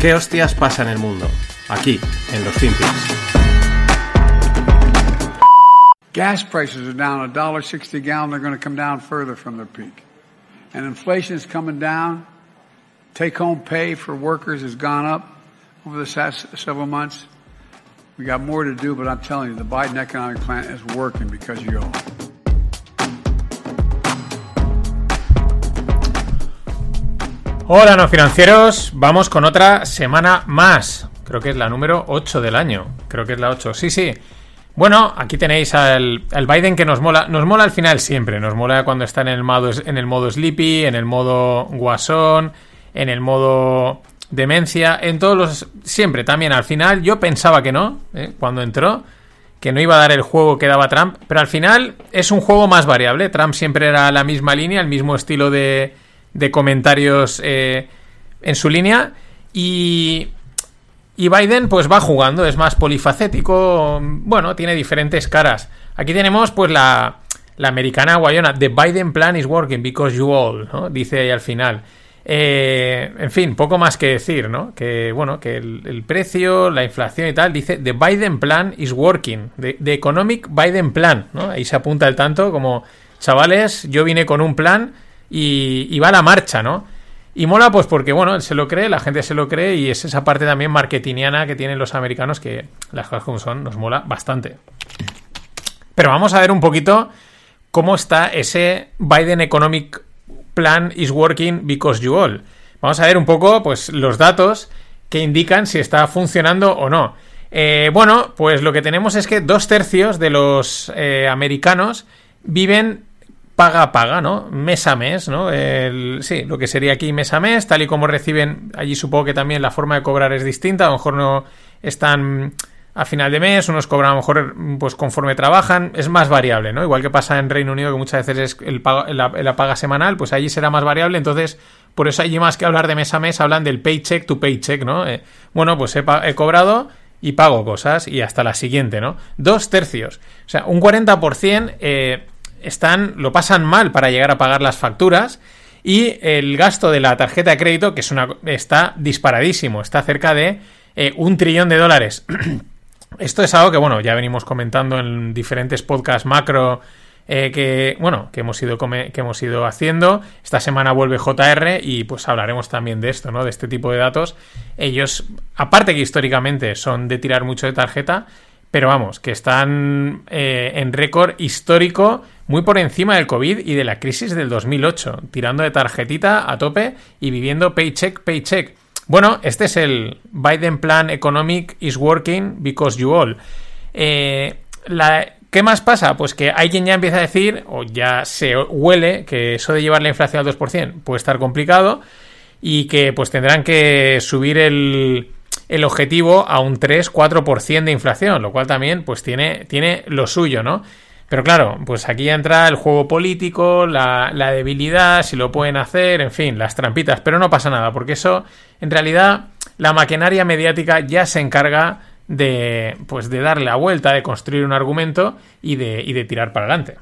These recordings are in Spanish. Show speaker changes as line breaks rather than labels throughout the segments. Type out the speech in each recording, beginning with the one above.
¿Qué hostias pasa en el mundo? Aquí, en los Finpics.
Gas prices are down $1.60 a gallon. They're going to come down further from their peak. And inflation is coming down. Take home pay for workers has gone up over the past several months. We got more to do, but I'm telling you, the Biden economic plan is working because you all.
Hola, no financieros. Vamos con otra semana más. Creo que es la número 8 del año. Creo que es la 8. Sí, sí. Bueno, aquí tenéis al, al, Biden que nos mola. Nos mola al final siempre. Nos mola cuando está en el modo, en el modo Sleepy, en el modo Guasón, en el modo Demencia, en todos los. Siempre, también al final. Yo pensaba que no, ¿eh? cuando entró, que no iba a dar el juego que daba Trump. Pero al final es un juego más variable. Trump siempre era la misma línea, el mismo estilo de de comentarios eh, en su línea. Y, y Biden pues va jugando, es más polifacético, bueno, tiene diferentes caras. Aquí tenemos pues la, la americana guayona, The Biden plan is working because you all, ¿no? dice ahí al final. Eh, en fin, poco más que decir, ¿no? Que bueno, que el, precio, la inflación y tal, dice The Biden plan is working, the, the Economic Biden plan, ¿no? Ahí se apunta el tanto como, chavales, yo vine con un plan y, va a la marcha, ¿no? Y mola pues porque, bueno, él se lo cree, la gente se lo cree y es esa parte también marketingiana que tienen los americanos que las cosas como son nos mola bastante. Pero vamos a ver un poquito cómo está ese Biden Economic Plan is working because you all. Vamos a ver un poco pues los datos que indican si está funcionando o no. Eh, bueno, pues lo que tenemos es que dos tercios de los eh, americanos viven paga a paga, ¿no? Mes a mes, ¿no? sí, lo que sería aquí mes a mes, tal y como reciben, allí supongo que también la forma de cobrar es distinta, a lo mejor no están a final de mes, unos cobran a lo mejor pues conforme trabajan, es más variable, ¿no? Igual que pasa en Reino Unido que muchas veces es el la, paga semanal, pues allí será más variable, entonces por eso allí más que hablar de mes a mes hablan del paycheck to paycheck, ¿no? Eh, bueno, pues he, he cobrado y pago cosas y hasta la siguiente, ¿no? Dos tercios, o sea, un 40% eh, están, lo pasan mal para llegar a pagar las facturas y el gasto de la tarjeta de crédito, que es una, está disparadísimo, está cerca de eh, un trillón de dólares. Esto es algo que, bueno, ya venimos comentando en diferentes podcasts macro eh, que, bueno, que hemos, ido que hemos ido haciendo. Esta semana vuelve JR y pues hablaremos también de esto, ¿no? De este tipo de datos. Ellos, aparte que históricamente son de tirar mucho de tarjeta, pero vamos, que están eh, en récord histórico muy por encima del COVID y de la crisis del 2008, tirando de tarjetita a tope y viviendo paycheck, paycheck. Bueno, este es el Biden Plan Economic is working because you all. Eh, ¿Qué más pasa? Pues que alguien ya empieza a decir, o ya se huele, que eso de llevar la inflación al 2% puede estar complicado y que pues tendrán que subir el, el objetivo a un 3-4% de inflación, lo cual también pues tiene, tiene lo suyo, ¿no? Pero claro, pues aquí entra el juego político, la, debilidad, si lo pueden hacer, en fin, las trampitas, pero no pasa nada, porque eso, en realidad, la maquinaria mediática ya se encarga de, pues, de darle la vuelta, de construir un argumento y de, y de tirar para adelante.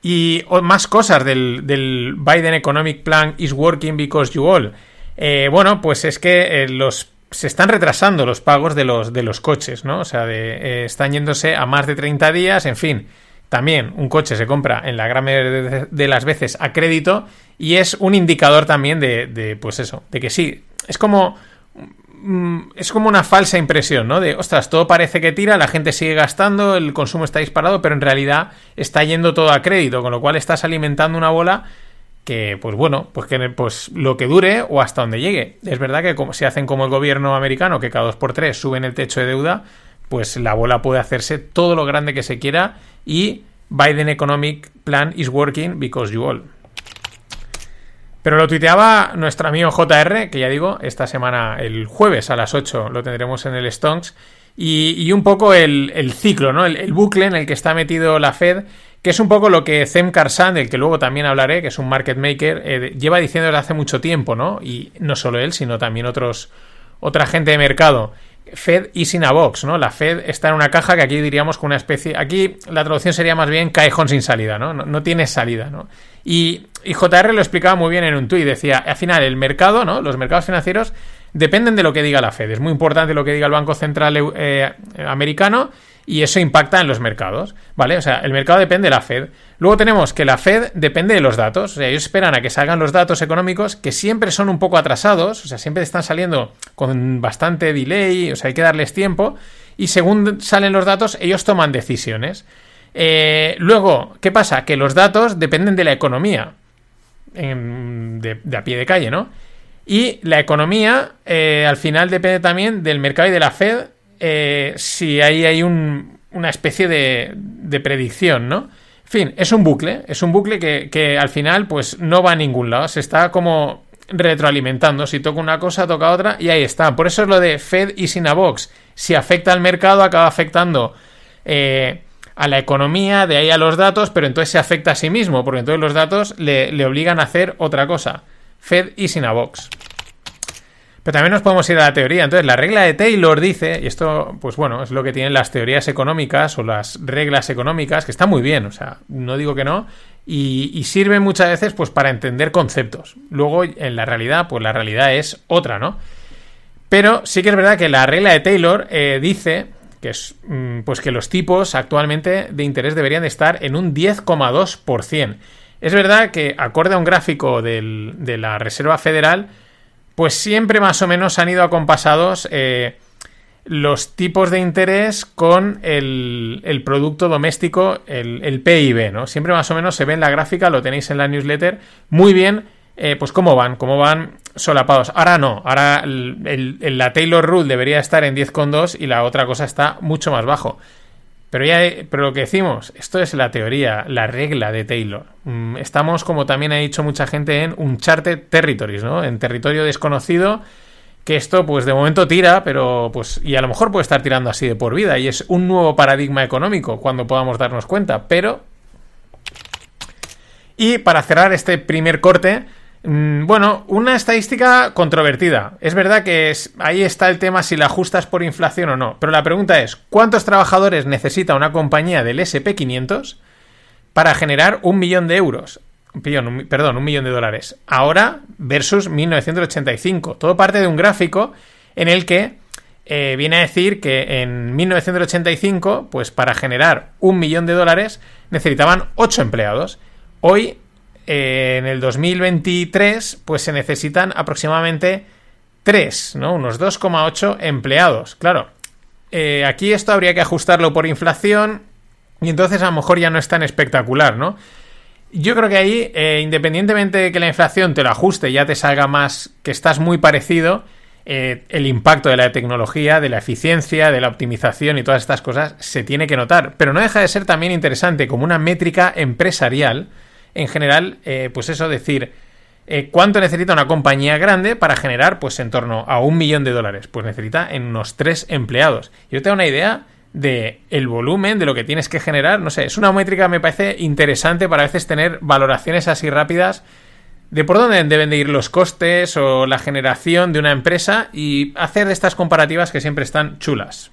Y más cosas del, del Biden Economic Plan is working because you all. Eh, bueno, pues es que eh, los se están retrasando los pagos de los, de los coches, ¿no? O sea, de, eh, están yéndose a más de 30 días, en fin. También un coche se compra en la gran mayoría de las veces a crédito y es un indicador también de, de pues eso, de que sí, es como mm, es como una falsa impresión, ¿no? De, ostras, todo parece que tira, la gente sigue gastando, el consumo está disparado, pero en realidad está yendo todo a crédito, con lo cual estás alimentando una bola que pues bueno, pues que pues lo que dure o hasta donde llegue. Es verdad que como, si hacen como el gobierno americano, que cada dos por tres suben el techo de deuda, pues la bola puede hacerse todo lo grande que se quiera y Biden Economic Plan is working because you all. Pero lo tuiteaba nuestro amigo JR, que ya digo, esta semana, el jueves a las 8, lo tendremos en el Stonks. Y, un poco el, ciclo, ¿no? El, el, bucle en el que está metido la Fed que es un poco lo que Zem Karsan, del que luego también hablaré, que es un market maker, eh, lleva diciendo desde hace mucho tiempo, ¿no? Y no solo él, sino también otros, otra gente de mercado, Fed y sin a box, ¿no? La Fed está en una caja que aquí diríamos con una especie. Aquí la traducción sería más bien callejón sin salida, ¿no? No, tiene salida, ¿no? Y, y, JR lo explicaba muy bien en un tuit. Decía, al final, el mercado, ¿no? Los mercados financieros dependen de lo que diga la Fed. Es muy importante lo que diga el Banco Central eh, americano y eso impacta en los mercados, ¿vale? O sea, el mercado depende de la Fed. Luego tenemos que la Fed depende de los datos, o sea, ellos esperan a que salgan los datos económicos que siempre son un poco atrasados, o sea, siempre están saliendo con bastante delay, o sea, hay que darles tiempo y según salen los datos ellos toman decisiones. Eh, luego, ¿qué pasa? Que los datos dependen de la economía, de, a pie de calle, ¿no? Y la economía eh, al final depende también del mercado y de la Fed eh, si ahí hay una especie de, predicción, ¿no? En fin, es un bucle, es un bucle que, al final pues no va a ningún lado, se está como retroalimentando, si toca una cosa, toca otra y ahí está. Por eso es lo de Fed y Sinabox. Si afecta al mercado, acaba afectando eh, a la economía, de ahí a los datos, pero entonces se afecta a sí mismo, porque entonces los datos le, le obligan a hacer otra cosa. Fed y Sinabox. Pero también nos podemos ir a la teoría. Entonces, la regla de Taylor dice, y esto, pues bueno, es lo que tienen las teorías económicas o las reglas económicas, que está muy bien, o sea, no digo que no, y, y sirve muchas veces pues para entender conceptos. Luego, en la realidad, pues la realidad es otra, ¿no? Pero sí que es verdad que la regla de Taylor eh, dice que es mm, pues que los tipos actualmente de interés deberían de estar en un 10,2%. Es verdad que acorde a un gráfico del, de la Reserva Federal, pues siempre más o menos han ido acompasados eh, los tipos de interés con el, producto doméstico, el, PIB, ¿no? Siempre más o menos se ve en la gráfica, lo tenéis en la newsletter, muy bien, eh, pues cómo van, cómo van solapados. Ahora no, ahora la Taylor Rule debería estar en 10,2 y la otra cosa está mucho más bajo. Pero ya, pero lo que decimos, esto es la teoría, la regla de Taylor. Mm, estamos, como también ha dicho mucha gente, en Uncharted Territories, ¿no? En territorio desconocido, que esto, pues de momento tira, pero pues, y a lo mejor puede estar tirando así de por vida, y es un nuevo paradigma económico cuando podamos darnos cuenta, pero. Y para cerrar este primer corte, bueno, una estadística controvertida. Es verdad que ahí está el tema si la ajustas por inflación o no. Pero la pregunta es, ¿cuántos trabajadores necesita una compañía del SP500 para generar un millón de euros? perdón, un millón de dólares. Ahora versus 1985. Todo parte de un gráfico en el que eh, viene a decir que en 1985, pues para generar un millón de dólares necesitaban 8 empleados. Hoy eh, en el 2023 pues se necesitan aproximadamente 3, ¿no? Unos 2,8 empleados. Claro, eh, aquí esto habría que ajustarlo por inflación y entonces a lo mejor ya no es tan espectacular, ¿no? Yo creo que ahí, eh, independientemente de que la inflación te lo ajuste, ya te salga más que estás muy parecido, el impacto de la tecnología, de la eficiencia, de la optimización y todas estas cosas se tiene que notar. Pero no deja de ser también interesante como una métrica empresarial en general, eh, pues eso, decir, eh, ¿cuánto necesita una compañía grande para generar, pues, en torno a un millón de dólares? Pues necesita en unos tres empleados. Yo tengo una idea de el volumen, de lo que tienes que generar, no sé, es una métrica me parece interesante para a veces tener valoraciones así rápidas de por dónde deben de ir los costes o la generación de una empresa y hacer estas comparativas que siempre están chulas.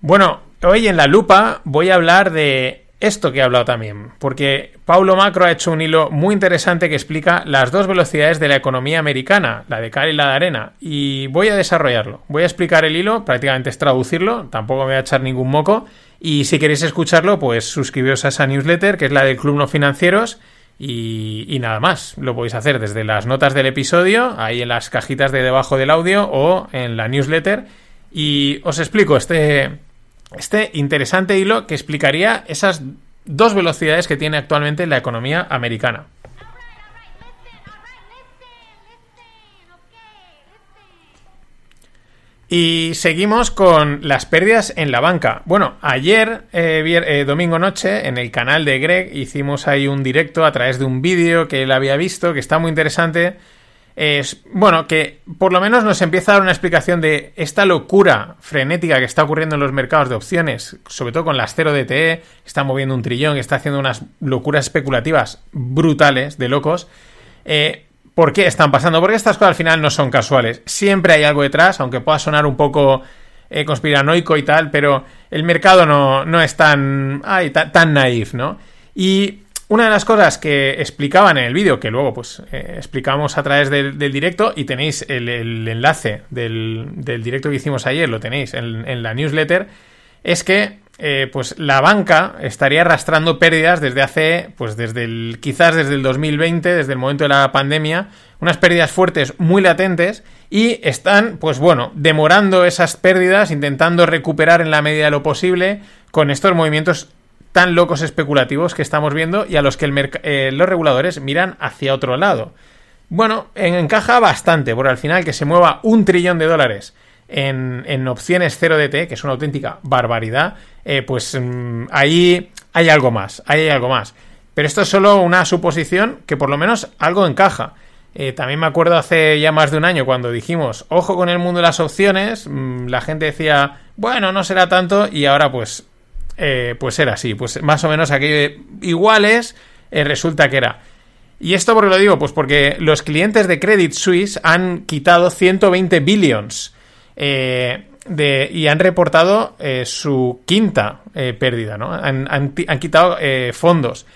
Bueno, Hoy en la lupa voy a hablar de esto que he hablado también, porque Paulo Macro ha hecho un hilo muy interesante que explica las dos velocidades de la economía americana, la de cal y la de arena, y voy a desarrollarlo. Voy a explicar el hilo, prácticamente es traducirlo, tampoco me voy a echar ningún moco, y si queréis escucharlo, pues suscribiros a esa newsletter, que es la del Club No Financieros, y, y, nada más. Lo podéis hacer desde las notas del episodio, ahí en las cajitas de debajo del audio, o en la newsletter, y os explico este este interesante hilo que explicaría esas dos velocidades que tiene actualmente la economía americana. Y seguimos con las pérdidas en la banca. Bueno, ayer, eh, eh, domingo noche, en el canal de Greg hicimos ahí un directo a través de un vídeo que él había visto, que está muy interesante, es, bueno, que por lo menos nos empieza a dar una explicación de esta locura frenética que está ocurriendo en los mercados de opciones, sobre todo con las 0 DTE, que está moviendo un trillón, está haciendo unas locuras especulativas brutales, de locos. Eh, ¿Por qué están pasando? Porque estas cosas al final no son casuales. Siempre hay algo detrás, aunque pueda sonar un poco eh, conspiranoico y tal, pero el mercado no, no es tan, ay, tan naif, ¿no? Y una de las cosas que explicaban en el vídeo, que luego pues eh, explicamos a través del, directo y tenéis el, enlace del, directo que hicimos ayer, lo tenéis en, la newsletter, es que eh, pues la banca estaría arrastrando pérdidas desde hace, pues desde el, quizás desde el 2020, desde el momento de la pandemia, unas pérdidas fuertes muy latentes y están, pues bueno, demorando esas pérdidas, intentando recuperar en la medida de lo posible con estos movimientos tan locos especulativos que estamos viendo y a los que eh, los reguladores miran hacia otro lado. Bueno, encaja bastante, por al final que se mueva un trillón de dólares en, opciones 0DT, que es una auténtica barbaridad, eh, pues mm, ahí hay algo más, ahí hay algo más. Pero esto es solo una suposición que por lo menos algo encaja. Eh, también me acuerdo hace ya más de un año cuando dijimos, ojo con el mundo de las opciones, mm, la gente decía, bueno, no será tanto, y ahora pues eh, pues era así, pues más o menos aquello iguales eh, resulta que era. ¿Y esto por qué lo digo? Pues porque los clientes de Credit Suisse han quitado 120 billions eh, de, y han reportado su quinta pérdida, ¿no? Han, han, quitado fondos.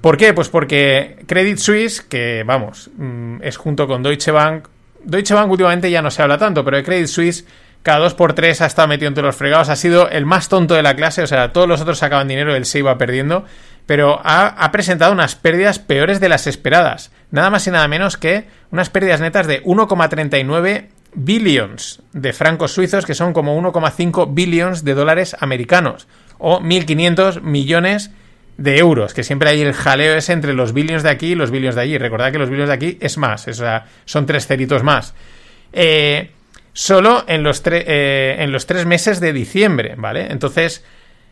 ¿Por qué? Pues porque Credit Suisse, que vamos, mm, es junto con Deutsche Bank, Deutsche Bank últimamente ya no se habla tanto, pero de Credit Suisse cada dos por tres ha estado metido entre los fregados, ha sido el más tonto de la clase, o sea, todos los otros sacaban dinero, él se iba perdiendo, pero ha, presentado unas pérdidas peores de las esperadas, nada más y nada menos que unas pérdidas netas de 1,39 billions de francos suizos, que son como 1,5 billions de dólares americanos, o 1.500 millones de euros, que siempre hay el jaleo ese entre los billions de aquí y los billions de allí. Recordad que los billions de aquí es más, o sea, son tres ceritos más. Eh, solo en los, eh, en los tres meses de diciembre, ¿vale? Entonces,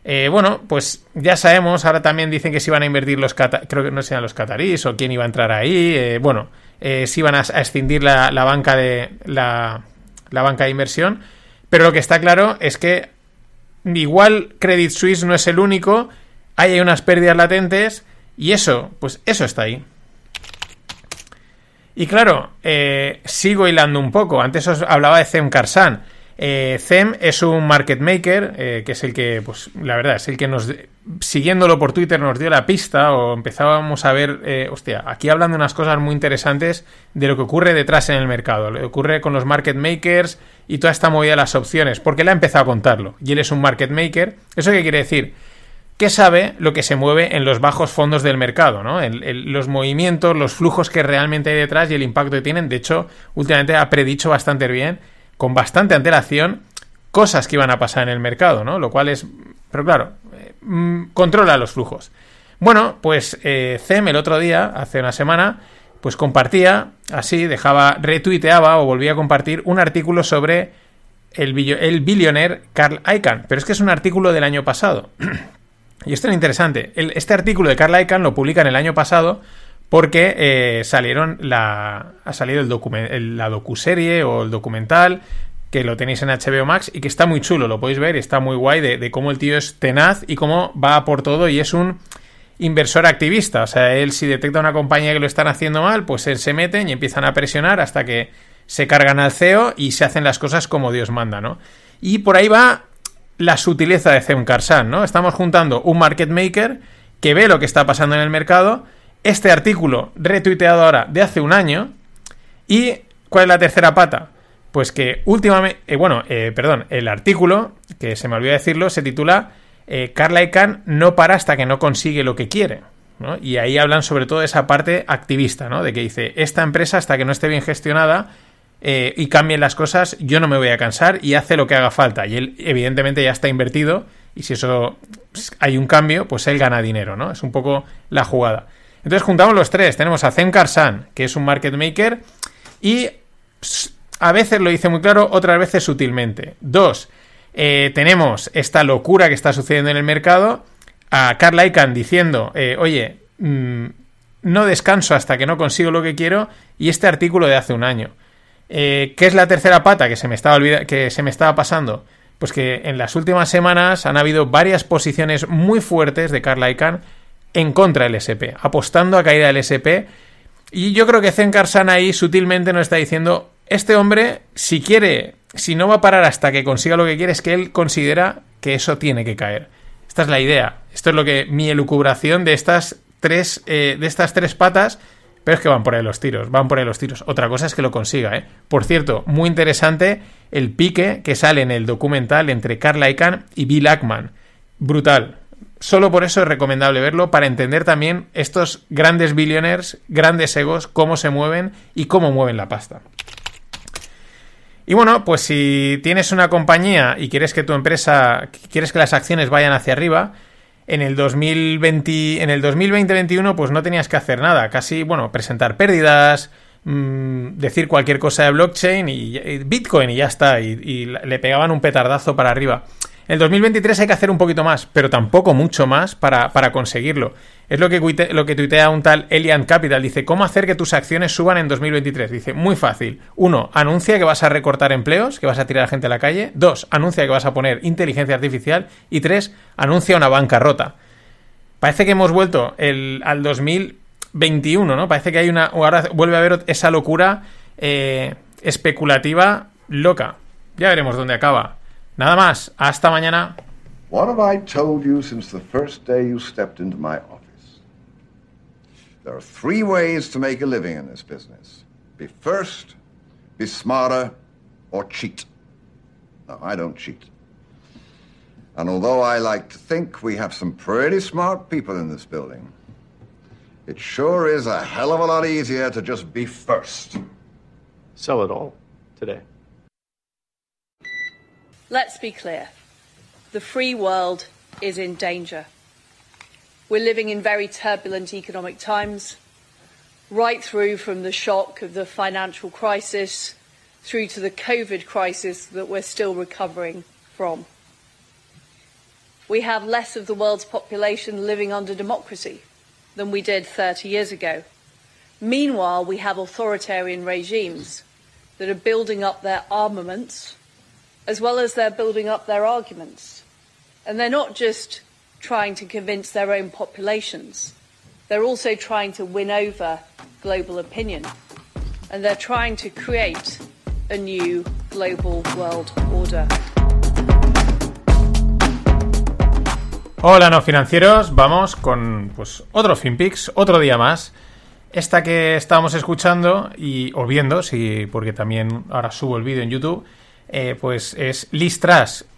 eh, bueno, pues ya sabemos, ahora también dicen que si iban a invertir los, creo que no sean los catarís o quién iba a entrar ahí, eh, bueno, si iban a, escindir la, banca de la, la banca de inversión, pero lo que está claro es que igual Credit Suisse no es el único, hay unas pérdidas latentes y eso, pues eso está ahí. Y claro, eh, sigo hilando un poco. Antes os hablaba de Zem Karsan. Eh, Zem es un market maker, eh, que es el que, pues la verdad, es el que nos, siguiéndolo por Twitter, nos dio la pista o empezábamos a ver, hostia, aquí hablando de unas cosas muy interesantes de lo que ocurre detrás en el mercado, lo que ocurre con los market makers y toda esta movida de las opciones, porque él ha empezado a contarlo y él es un market maker. ¿Eso qué quiere decir? Que sabe lo que se mueve en los bajos fondos del mercado, ¿no? los movimientos, los flujos que realmente hay detrás y el impacto que tienen. De hecho, últimamente ha predicho bastante bien, con bastante antelación, cosas que iban a pasar en el mercado, ¿no? Lo cual es. Pero claro, mm, controla los flujos. Bueno, pues eh, CEM el otro día, hace una semana, pues compartía, así, dejaba, retuiteaba o volvía a compartir un artículo sobre el, el billionaire Carl Icahn. Pero es que es un artículo del año pasado. Y esto es interesante. este artículo de Carl Icahn lo publican el año pasado porque eh, salieron la, ha salido el la docuserie o el documental que lo tenéis en HBO Max y que está muy chulo, lo podéis ver está muy guay de, cómo el tío es tenaz y cómo va por todo y es un inversor activista. O sea, él si detecta una compañía que lo están haciendo mal, pues él se mete y empiezan a presionar hasta que se cargan al CEO y se hacen las cosas como Dios manda, ¿no? Y por ahí va la sutileza de Zeun Karsan, ¿no? Estamos juntando un market maker que ve lo que está pasando en el mercado, este artículo retuiteado ahora de hace un año, y ¿cuál es la tercera pata? Pues que últimamente, eh, bueno, eh, perdón, el artículo, que se me olvidó decirlo, se titula eh, Carla Icahn no para hasta que no consigue lo que quiere. ¿no? Y ahí hablan sobre todo de esa parte activista, ¿no? De que dice, esta empresa hasta que no esté bien gestionada eh, y cambien las cosas, yo no me voy a cansar y hace lo que haga falta. Y él, evidentemente, ya está invertido. Y si eso pues, hay un cambio, pues él gana dinero, ¿no? Es un poco la jugada. Entonces juntamos los tres. Tenemos a Zen Karsan, que es un market maker, y a veces lo dice muy claro, otras veces sutilmente. Dos, eh, tenemos esta locura que está sucediendo en el mercado. A Carl Icahn diciendo, eh, oye, mm, no descanso hasta que no consigo lo que quiero. Y este artículo de hace un año. Eh, ¿Qué es la tercera pata que se me estaba que se me estaba pasando? Pues que en las últimas semanas han habido varias posiciones muy fuertes de Carl Icahn en contra del SP, apostando a caída del SP. Y yo creo que Zen Karsan ahí sutilmente nos está diciendo, este hombre, si quiere, si no va a parar hasta que consiga lo que quiere, es que él considera que eso tiene que caer. Esta es la idea. Esto es lo que mi elucubración de estas tres, eh, de estas tres patas pero es que van por ahí los tiros, van por ahí los tiros. Otra cosa es que lo consiga, ¿eh? Por cierto, muy interesante el pique que sale en el documental entre Carl Icahn y Bill Ackman. Brutal. Solo por eso es recomendable verlo para entender también estos grandes billionaires, grandes egos, cómo se mueven y cómo mueven la pasta. Y bueno, pues si tienes una compañía y quieres que tu empresa, quieres que las acciones vayan hacia arriba, en el 2020, en el 2020-21 pues no tenías que hacer nada, casi, bueno, presentar pérdidas, mmm, decir cualquier cosa de blockchain y, Bitcoin y ya está, y, le pegaban un petardazo para arriba. El 2023 hay que hacer un poquito más, pero tampoco mucho más para, para conseguirlo. Es lo que, lo que tuitea un tal Elian Capital. Dice, ¿cómo hacer que tus acciones suban en 2023? Dice, muy fácil. Uno, anuncia que vas a recortar empleos, que vas a tirar a gente a la calle. Dos, anuncia que vas a poner inteligencia artificial. Y tres, anuncia una bancarrota. Parece que hemos vuelto el, al 2021, ¿no? Parece que hay una... Ahora vuelve a haber esa locura eh, especulativa loca. Ya veremos dónde acaba. Nada más. Hasta mañana.
What have I told you since the first day you stepped into my office? There are three ways to make a living in this business be first, be smarter, or cheat. No, I don't cheat. And although I like to think we have some pretty smart people in this building, it sure is a hell of a lot easier to just be first.
Sell it all today.
Let's be clear. The free world is in danger. We're living in very turbulent economic times, right through from the shock of the financial crisis through to the COVID crisis that we're still recovering from. We have less of the world's population living under democracy than we did 30 years ago. Meanwhile, we have authoritarian regimes that are building up their armaments as well as they're building up their arguments. And they're not just trying to convince their own populations, they're also trying to win over global opinion. And they're trying to create a new global world order.
Hola, no financieros. Vamos con pues otro FinPix, otro día más. Esta que estábamos escuchando y o viendo, sí, porque también ahora subo el vídeo en YouTube, eh, pues es Liz.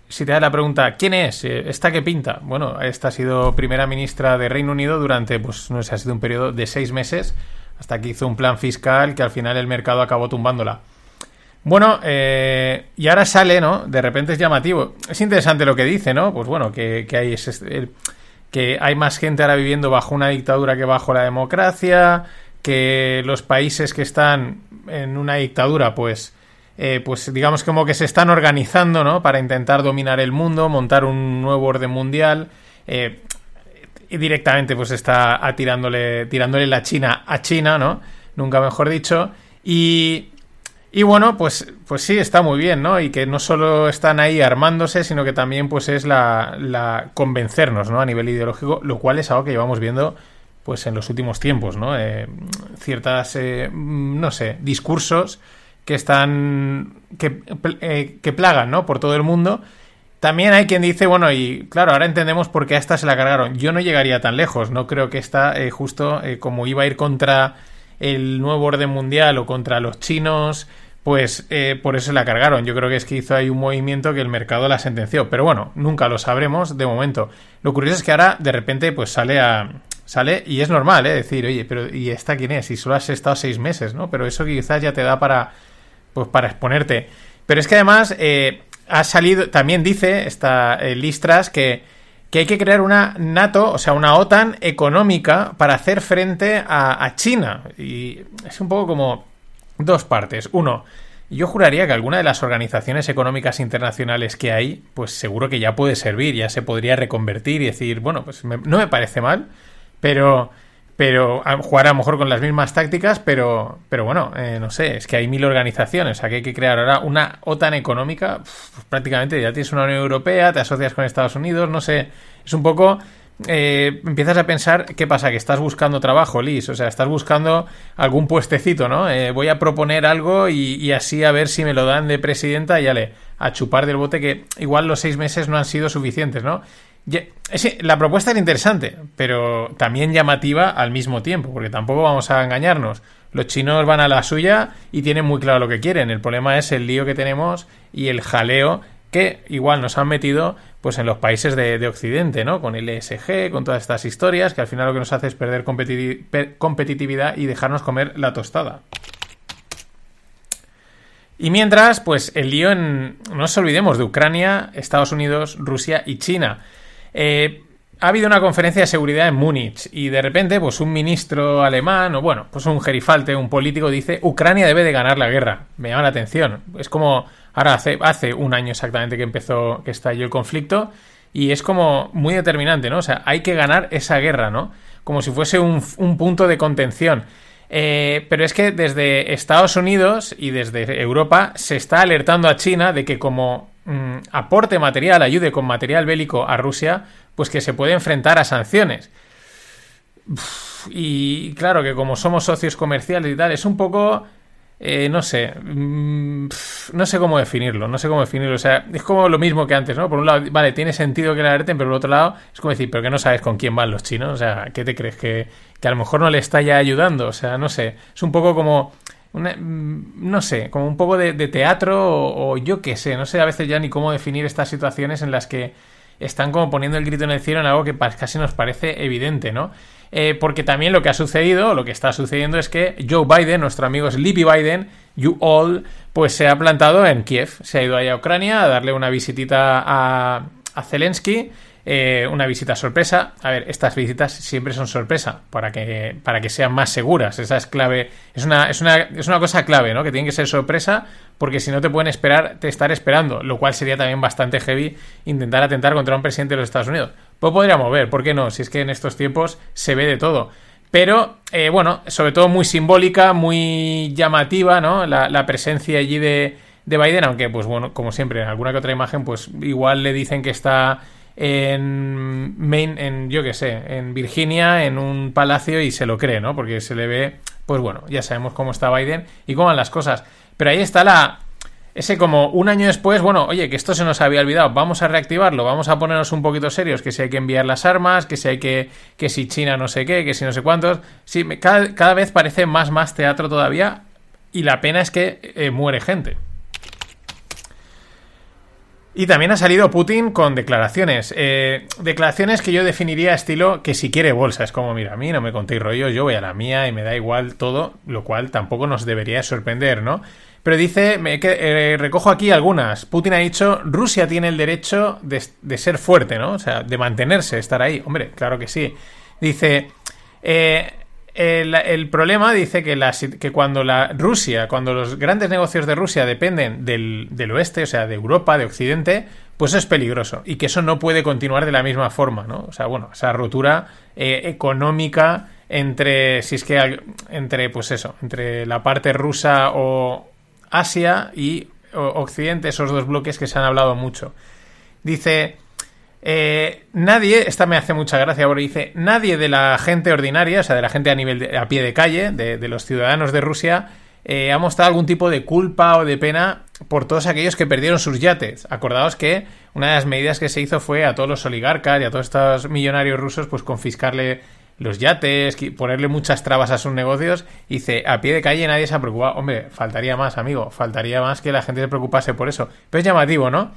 Si te da la pregunta, ¿quién es? Eh, ¿Esta que pinta? Bueno, esta ha sido primera ministra de Reino Unido durante, pues no sé, ha sido un periodo de seis meses, hasta que hizo un plan fiscal que al final el mercado acabó tumbándola. Bueno, eh, y ahora sale, ¿no? De repente es llamativo. Es interesante lo que dice, ¿no? Pues bueno, que hay que hay más gente ahora viviendo bajo una dictadura que bajo la democracia, que los países que están en una dictadura, pues eh, pues digamos como que se están organizando, ¿no? Para intentar dominar el mundo, montar un nuevo orden mundial. Eh, directamente pues está tirándole, tirándole la China a China, ¿no? Nunca mejor dicho. Y, y bueno, pues, pues sí, está muy bien, ¿no? Y que no solo están ahí armándose, sino que también pues es la, la convencernos, ¿no? A nivel ideológico, lo cual es algo que llevamos viendo pues en los últimos tiempos, ¿no? Eh, ciertas, no sé, discursos que están que, eh, que plagan ¿no? por todo el mundo. También hay quien dice, bueno, y claro, ahora entendemos por qué a esta se la cargaron. Yo no llegaría tan lejos, no creo que esta, eh, justo eh, como iba a ir contra el nuevo orden mundial o contra los chinos, pues por eso se la cargaron. Yo creo que es que hizo ahí un movimiento que el mercado la sentenció. Pero bueno, nunca lo sabremos de momento. Lo curioso es que ahora de repente pues sale a... Sale y es normal, ¿eh? Decir, oye, pero ¿y esta quién es? Y solo has estado seis meses, ¿no? Pero eso quizás ya te da para pues para exponerte. Pero es que además eh, ha salido, también dice esta eh, Listras que, que, hay que crear una NATO, o sea, una OTAN económica para hacer frente a, China. Y es un poco como dos partes. Uno, yo juraría que alguna de las organizaciones económicas internacionales que hay, pues seguro que ya puede servir, ya se podría reconvertir y decir, bueno, pues no me parece mal, pero pero jugar a lo mejor con las mismas tácticas, pero, pero bueno, eh, no sé, es que hay mil organizaciones, o que hay que crear ahora una OTAN económica, pues prácticamente ya tienes una Unión Europea, te asocias con Estados Unidos, no sé, es un poco eh, empiezas a pensar, ¿qué pasa? Que estás buscando trabajo, Liz, o sea, estás buscando algún puestecito, ¿no? Eh, voy a proponer algo y, así a ver si me lo dan de presidenta y ya le, a chupar del bote que igual los seis meses no han sido suficientes, ¿no? La propuesta era interesante, pero también llamativa al mismo tiempo, porque tampoco vamos a engañarnos. Los chinos van a la suya y tienen muy claro lo que quieren. El problema es el lío que tenemos y el jaleo que igual nos han metido pues en los países de, Occidente, ¿no? Con el ESG, con todas estas historias, que al final lo que nos hace es perder competitividad y dejarnos comer la tostada. Y mientras, pues el lío en... No nos olvidemos de Ucrania, Estados Unidos, Rusia y China. Eh, ha habido una conferencia de seguridad en Múnich y de repente, pues un ministro alemán, o bueno, pues un gerifalte, un político, dice Ucrania debe de ganar la guerra. Me llama la atención. Es como, ahora hace, un año exactamente que empezó, que estalló el conflicto, y es como muy determinante, ¿no? O sea, hay que ganar esa guerra, ¿no? Como si fuese un, punto de contención. Eh, pero es que desde Estados Unidos y desde Europa se está alertando a China de que como mm, aporte material, ayude con material bélico a Rusia, pues que se puede enfrentar a sanciones. Y claro que como somos socios comerciales y tal, es un poco... Eh, no sé, mm, no sé cómo definirlo, no sé cómo definirlo. O sea, es como lo mismo que antes, ¿no? Por un lado, vale, tiene sentido que la alerten, pero por otro lado, es como decir, pero que no sabes con quién van los chinos. O sea, ¿qué te crees? Que, que a lo mejor no le está ya ayudando. O sea, no sé. Es un poco como. Mm, no sé, como un poco de, teatro o, yo qué sé, no sé a veces ya ni cómo definir estas situaciones en las que están como poniendo el grito en el cielo en algo que casi nos parece evidente, ¿no? Eh, porque también lo que ha sucedido, lo que está sucediendo es que Joe Biden, nuestro amigo Sleepy Biden, you all, pues se ha plantado en Kiev, se ha ido allá a Ucrania a darle una visitita a, a Zelensky eh, una visita sorpresa. A ver, estas visitas siempre son sorpresa para que, para que sean más seguras. Esa es clave. Es una, es una, es una cosa clave, ¿no? Que tiene que ser sorpresa porque si no te pueden esperar, te estar esperando. Lo cual sería también bastante heavy intentar atentar contra un presidente de los Estados Unidos. Pues podríamos ver, ¿por qué no? Si es que en estos tiempos se ve de todo. Pero, eh, bueno, sobre todo muy simbólica, muy llamativa, ¿no? La, la presencia allí de, de Biden, aunque, pues bueno, como siempre, en alguna que otra imagen, pues igual le dicen que está en Maine, en yo qué sé, en Virginia, en un palacio y se lo cree, ¿no? Porque se le ve, pues bueno, ya sabemos cómo está Biden y cómo van las cosas. Pero ahí está la ese como un año después, bueno, oye, que esto se nos había olvidado, vamos a reactivarlo, vamos a ponernos un poquito serios, que si hay que enviar las armas, que si hay que, que si China no sé qué, que si no sé cuántos, sí, cada, cada vez parece más, más teatro todavía y la pena es que eh, muere gente. Y también ha salido Putin con declaraciones. Eh, declaraciones que yo definiría estilo que si quiere bolsa. Es como, mira, a mí no me contéis rollo, yo voy a la mía y me da igual todo, lo cual tampoco nos debería sorprender, ¿no? Pero dice, me, eh, recojo aquí algunas. Putin ha dicho, Rusia tiene el derecho de, de, ser fuerte, ¿no? O sea, de mantenerse, estar ahí. Hombre, claro que sí. Dice, eh, el, problema dice que, cuando la Rusia, cuando los grandes negocios de Rusia dependen del, oeste, o sea, de Europa, de Occidente, pues es peligroso y que eso no puede continuar de la misma forma, ¿no? O sea, bueno, esa rotura eh, económica entre, si es que, entre, pues eso, entre la parte rusa o Asia y Occidente, esos dos bloques que se han hablado mucho. Dice, eh, nadie, esta me hace mucha gracia porque dice, nadie de la gente ordinaria, o sea, de la gente a nivel de, a pie de calle, de, los ciudadanos de Rusia, eh, ha mostrado algún tipo de culpa o de pena por todos aquellos que perdieron sus yates. Acordaos que una de las medidas que se hizo fue a todos los oligarcas y a todos estos millonarios rusos, pues confiscarle los yates, ponerle muchas trabas a sus negocios. Dice, a pie de calle nadie se ha preocupado. Hombre, faltaría más, amigo, faltaría más que la gente se preocupase por eso. Pero es llamativo, ¿no?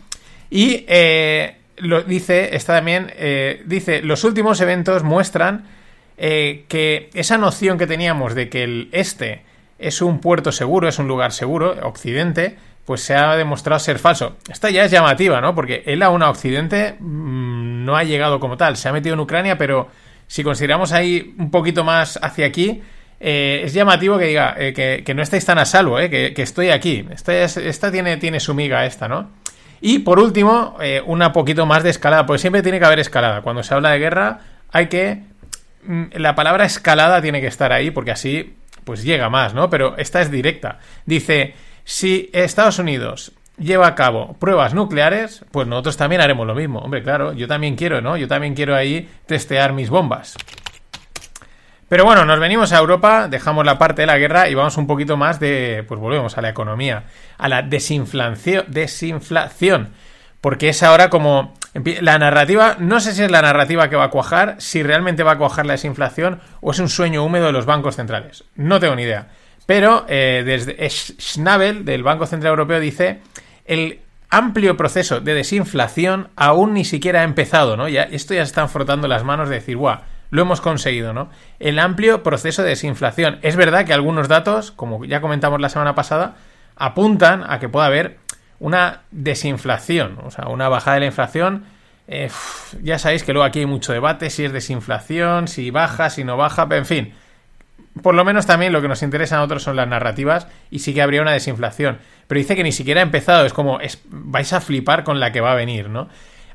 Y eh, lo dice, está también, eh, dice, los últimos eventos muestran eh, que esa noción que teníamos de que el este es un puerto seguro, es un lugar seguro, Occidente, pues se ha demostrado ser falso. Esta ya es llamativa, ¿no? Porque él aún a Occidente mm, no ha llegado como tal, se ha metido en Ucrania, pero si consideramos ahí un poquito más hacia aquí, eh, es llamativo que diga que, no estáis tan a salvo, que, que, estoy aquí. Esta, esta tiene, tiene su miga esta, ¿no? Y por último, eh, una poquito más de escalada, porque siempre tiene que haber escalada. Cuando se habla de guerra, hay que. Mm, la palabra escalada tiene que estar ahí, porque así pues llega más, ¿no? Pero esta es directa. Dice: si Estados Unidos lleva a cabo pruebas nucleares, pues nosotros también haremos lo mismo. Hombre, claro, yo también quiero, ¿no? Yo también quiero ahí testear mis bombas. Pero bueno, nos venimos a Europa, dejamos la parte de la guerra y vamos un poquito más de, pues volvemos a la economía, a la desinflación, desinflación, porque es ahora como la narrativa, no sé si es la narrativa que va a cuajar, si realmente va a cuajar la desinflación o es un sueño húmedo de los bancos centrales. No tengo ni idea. Pero eh, desde Schnabel, del Banco Central Europeo, dice el amplio proceso de desinflación aún ni siquiera ha empezado, ¿no? Ya, esto ya se están frotando las manos de decir, guau, lo hemos conseguido, ¿no? El amplio proceso de desinflación. Es verdad que algunos datos, como ya comentamos la semana pasada, apuntan a que pueda haber una desinflación, o sea, una bajada de la inflación. Eh, ya sabéis que luego aquí hay mucho debate, si es desinflación, si baja, si no baja, pero en fin. Por lo menos también lo que nos interesa a nosotros son las narrativas y sí que habría una desinflación. Pero dice que ni siquiera ha empezado, es como vais a flipar con la que va a venir, ¿no?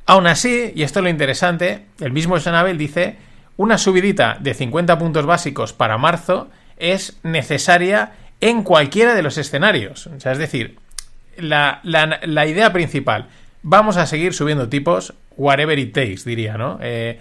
Aún así, y esto es lo interesante, el mismo Schnabel dice una subidita de 50 puntos básicos para marzo es necesaria en cualquiera de los escenarios. O sea, es decir, la, idea principal, vamos a seguir subiendo tipos, whatever it takes, diría, ¿no? Eh,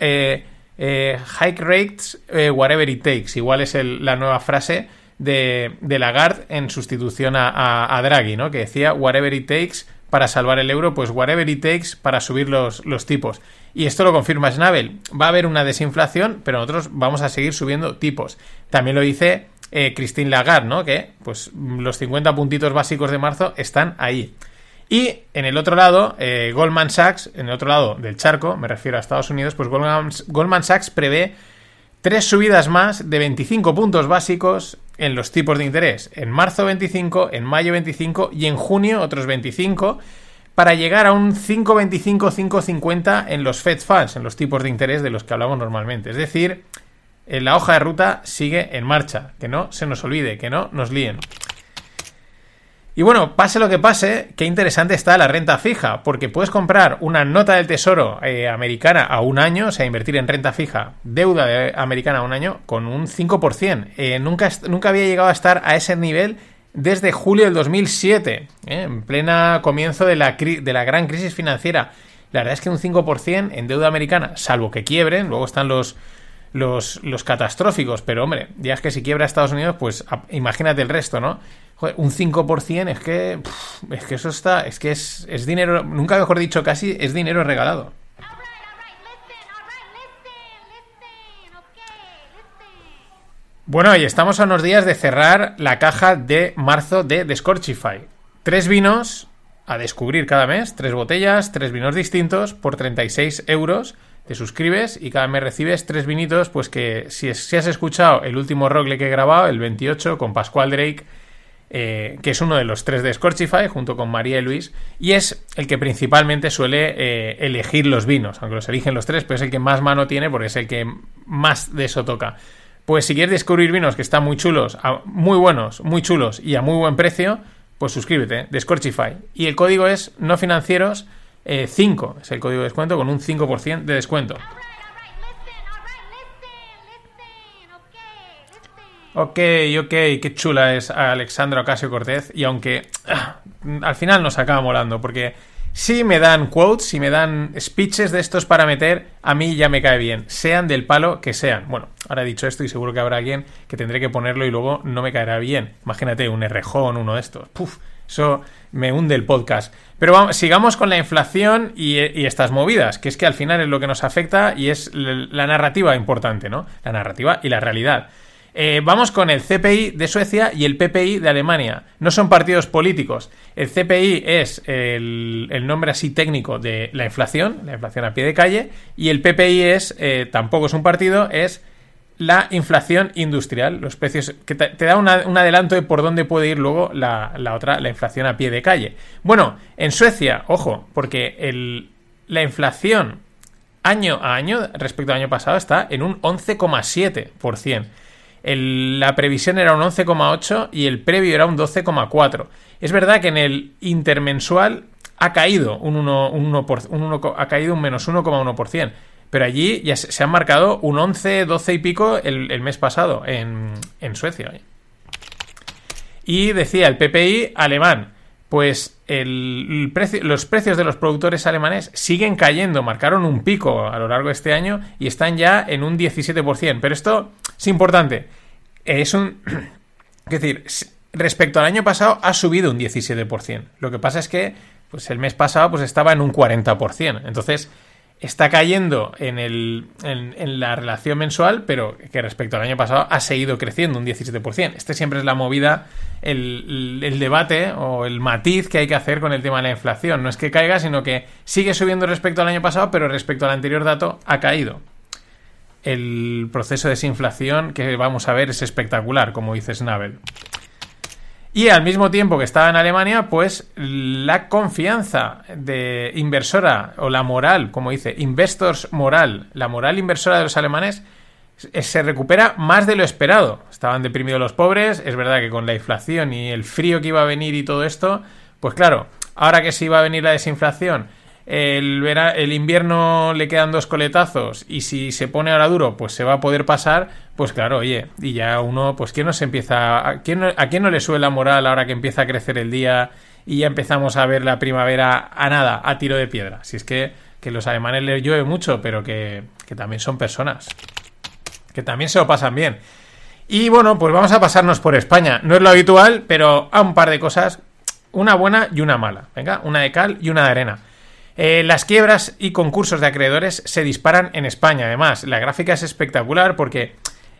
eh, eh, hike rates, whatever it takes. Igual es la nueva frase de, de Lagarde en sustitución a, a, Draghi, ¿no? Que decía, whatever it takes para salvar el euro, pues whatever it takes para subir los, los tipos. Y esto lo confirma Schnabel. Va a haber una desinflación, pero nosotros vamos a seguir subiendo tipos. También lo dice eh, Christine Lagarde, ¿no? Que pues los 50 puntitos básicos de marzo están ahí. Y en el otro lado, eh, Goldman Sachs, en el otro lado del charco, me refiero a Estados Unidos, pues Goldman, Goldman Sachs prevé tres subidas más de 25 puntos básicos en los tipos de interés. En marzo 25, en mayo 25 y en junio otros 25 para llegar a un 5,25-5,50 en los Fed Funds, en los tipos de interés de los que hablamos normalmente. Es decir, la hoja de ruta sigue en marcha, que no se nos olvide, que no nos líen. Y bueno, pase lo que pase, qué interesante está la renta fija, porque puedes comprar una nota del tesoro eh, americana a un año, o sea, invertir en renta fija, deuda americana a un año, con un 5%. Eh, nunca, nunca había llegado a estar a ese nivel desde julio del 2007, ¿eh? en plena comienzo de la, de la gran crisis financiera. La verdad es que un 5% en deuda americana, salvo que quiebren, luego están los, los, los catastróficos, pero hombre, ya es que si quiebra Estados Unidos, pues imagínate el resto, ¿no? un 5% es que, es que eso está, es que es, es dinero, nunca mejor dicho casi, es dinero regalado. Bueno, y estamos a unos días de cerrar la caja de marzo de Scorchify. Tres vinos a descubrir cada mes, tres botellas, tres vinos distintos por 36 euros. Te suscribes y cada mes recibes tres vinitos, pues que si, has escuchado el último rogle que he grabado, el 28, con Pascual Drake, eh, que es uno de los tres de Scorchify, junto con María y Luis, y es el que principalmente suele eh, elegir los vinos, aunque los eligen los tres, pero es el que más mano tiene porque es el que más de eso toca. Pues si quieres descubrir vinos que están muy chulos, muy buenos, muy chulos y a muy buen precio, pues suscríbete, de Scorchify. Y el código es no financieros 5, eh, es el código de descuento con un 5% de descuento. Ok, ok, qué chula es Alexandra Ocasio Cortez. Y aunque ah, al final nos acaba molando, porque si me dan quotes, si me dan speeches de estos para meter, a mí ya me cae bien, sean del palo que sean. Bueno, ahora he dicho esto y seguro que habrá alguien que tendré que ponerlo y luego no me caerá bien. Imagínate un errejón, uno de estos. Puf, eso me hunde el podcast. Pero vamos, sigamos con la inflación y, y, estas movidas, que es que al final es lo que nos afecta y es la narrativa importante, ¿no? La narrativa y la realidad. Eh, vamos con el CPI de Suecia y el PPI de Alemania. No son partidos políticos. El CPI es el, nombre así técnico de la inflación, la inflación a pie de calle, y el PPI es, eh, tampoco es un partido, es la inflación industrial, los precios, que te, da un adelanto de por dónde puede ir luego la, otra, la inflación a pie de calle. Bueno, en Suecia, ojo, porque la inflación año a año respecto al año pasado está en un 11,7% la previsión era un 11,8 y el previo era un 12,4. Es verdad que en el intermensual ha caído un 1, ha caído un menos 1,1%. Pero allí ya se, han marcado un 11, 12 y pico el, mes pasado en, Suecia. Y decía el PPI alemán, pues los precios de los productores alemanes siguen cayendo, marcaron un pico a lo largo de este año y están ya en un 17%. Pero esto es importante. Es un... Es decir, respecto al año pasado ha subido un 17%. Lo que pasa es que pues el mes pasado pues estaba en un 40%. Entonces, está cayendo en, el, en, la relación mensual, pero que respecto al año pasado ha seguido creciendo un 17%. Este siempre es la movida, el, el, debate o el matiz que hay que hacer con el tema de la inflación. No es que caiga, sino que sigue subiendo respecto al año pasado, pero respecto al anterior dato ha caído. El proceso de desinflación que vamos a ver es espectacular, como dice Snabel. Y al mismo tiempo que estaba en Alemania, pues la confianza de inversora o la moral, como dice, investors moral, la moral inversora de los alemanes se recupera más de lo esperado. Estaban deprimidos los pobres, es verdad que con la inflación y el frío que iba a venir y todo esto, pues claro, ahora que se iba a venir la desinflación el, invierno le quedan dos coletazos y si se pone ahora duro, pues se va a poder pasar, pues claro, oye, y ya uno, pues ¿quién no se empieza, a quién no, a quién no le sube la moral ahora que empieza a crecer el día y ya empezamos a ver la primavera a nada, a tiro de piedra? Si es que, que los alemanes les llueve mucho, pero que, que también son personas, que también se lo pasan bien. Y bueno, pues vamos a pasarnos por España. No es lo habitual, pero a un par de cosas, una buena y una mala. Venga, una de cal y una de arena. Eh, las quiebras y concursos de acreedores se disparan en España. Además, la gráfica es espectacular porque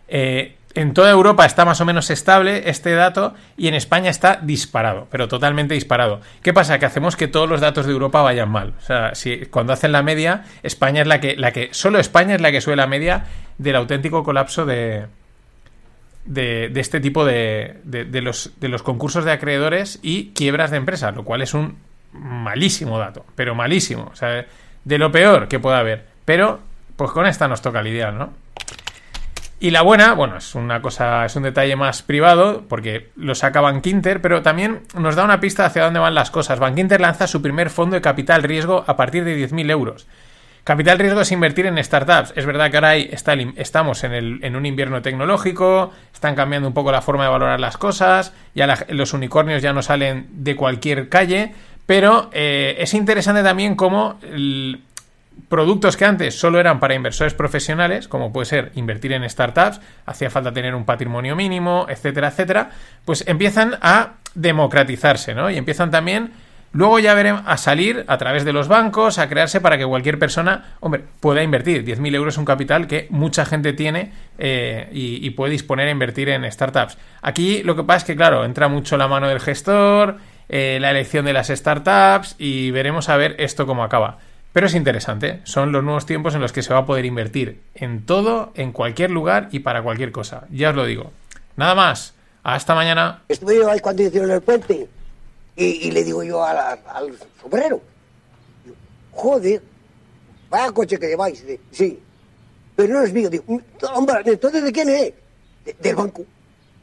eh, en toda Europa está más o menos estable este dato y en España está disparado, pero totalmente disparado. ¿Qué pasa? Que hacemos que todos los datos de Europa vayan mal. O sea, si cuando hacen la media, España es la que, la que, solo España es la que sube la media del auténtico colapso de, de, este tipo de, de, los, de los concursos de acreedores y quiebras de empresas, lo cual es un malísimo dato, pero malísimo. O sea, de lo peor que pueda haber. Pero, pues con esta nos toca lidiar, ¿no? Y la buena, bueno, es una cosa, es un detalle más privado, porque lo saca Bankinter, pero también nos da una pista hacia dónde van las cosas. Bankinter lanza su primer fondo de capital riesgo a partir de 10.000 euros. Capital riesgo es invertir en startups. Es verdad que ahora está estamos en, un invierno tecnológico, están cambiando un poco la forma de valorar las cosas, ya los unicornios ya no salen de cualquier calle, pero eh, es interesante también cómo productos que antes solo eran para inversores profesionales, como puede ser invertir en startups, hacía falta tener un patrimonio mínimo, etcétera, etcétera, pues empiezan a democratizarse, ¿no? Y empiezan también Luego ya veremos a salir a través de los bancos, a crearse para que cualquier persona, hombre, pueda invertir. 10.000 euros es un capital que mucha gente tiene eh, y, puede disponer a invertir en startups. Aquí lo que pasa es que, claro, entra mucho la mano del gestor, eh, la elección de las startups y veremos a ver esto cómo acaba. Pero es interesante, son los nuevos tiempos en los que se va a poder invertir en todo, en cualquier lugar y para cualquier cosa. Ya os lo digo. Nada más, hasta mañana.
Estuve yo ahí cuando hicieron el puente y, le digo yo al, al sombrero, joder, vaya coche que lleváis. Dice, sí, pero no es mío. Digo, hombre, entonces ¿de quién es? del banco.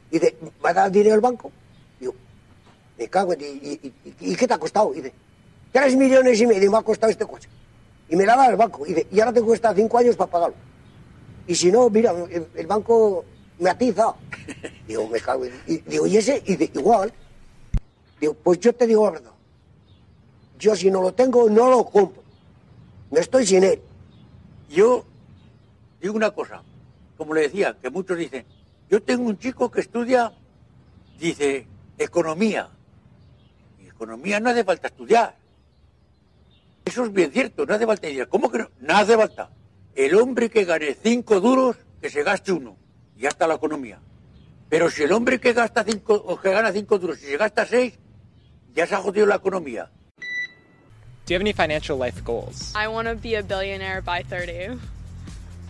Dice, ¿va a dar dinero al banco? Me cago en... ¿Y, y, qué te ha costado? Y dice, tres millones y medio me ha costado este coche. Y me la da el banco. Y, dice, y ahora te cuesta cinco años para pagarlo. Y si no, mira, el, banco me atiza. Digo, me cago en... Y, digo, ¿y ese? Y dice, igual. Digo, pues yo te digo la verdad. Yo si no lo tengo, no lo compro. No estoy sin él.
Yo digo una cosa, como le decía, que muchos dicen, yo tengo un chico que estudia, dice, economía economía no hace falta estudiar. Eso es bien cierto, no hace falta estudiar. ¿Cómo que no? No hace falta. El hombre que gane cinco duros, que se gaste uno. Y ya está la economía. Pero si el hombre que gasta cinco, o que gana cinco duros, si se gasta seis, ya se ha jodido la economía.
Do you have any financial life goals?
I want to be a billionaire by 30.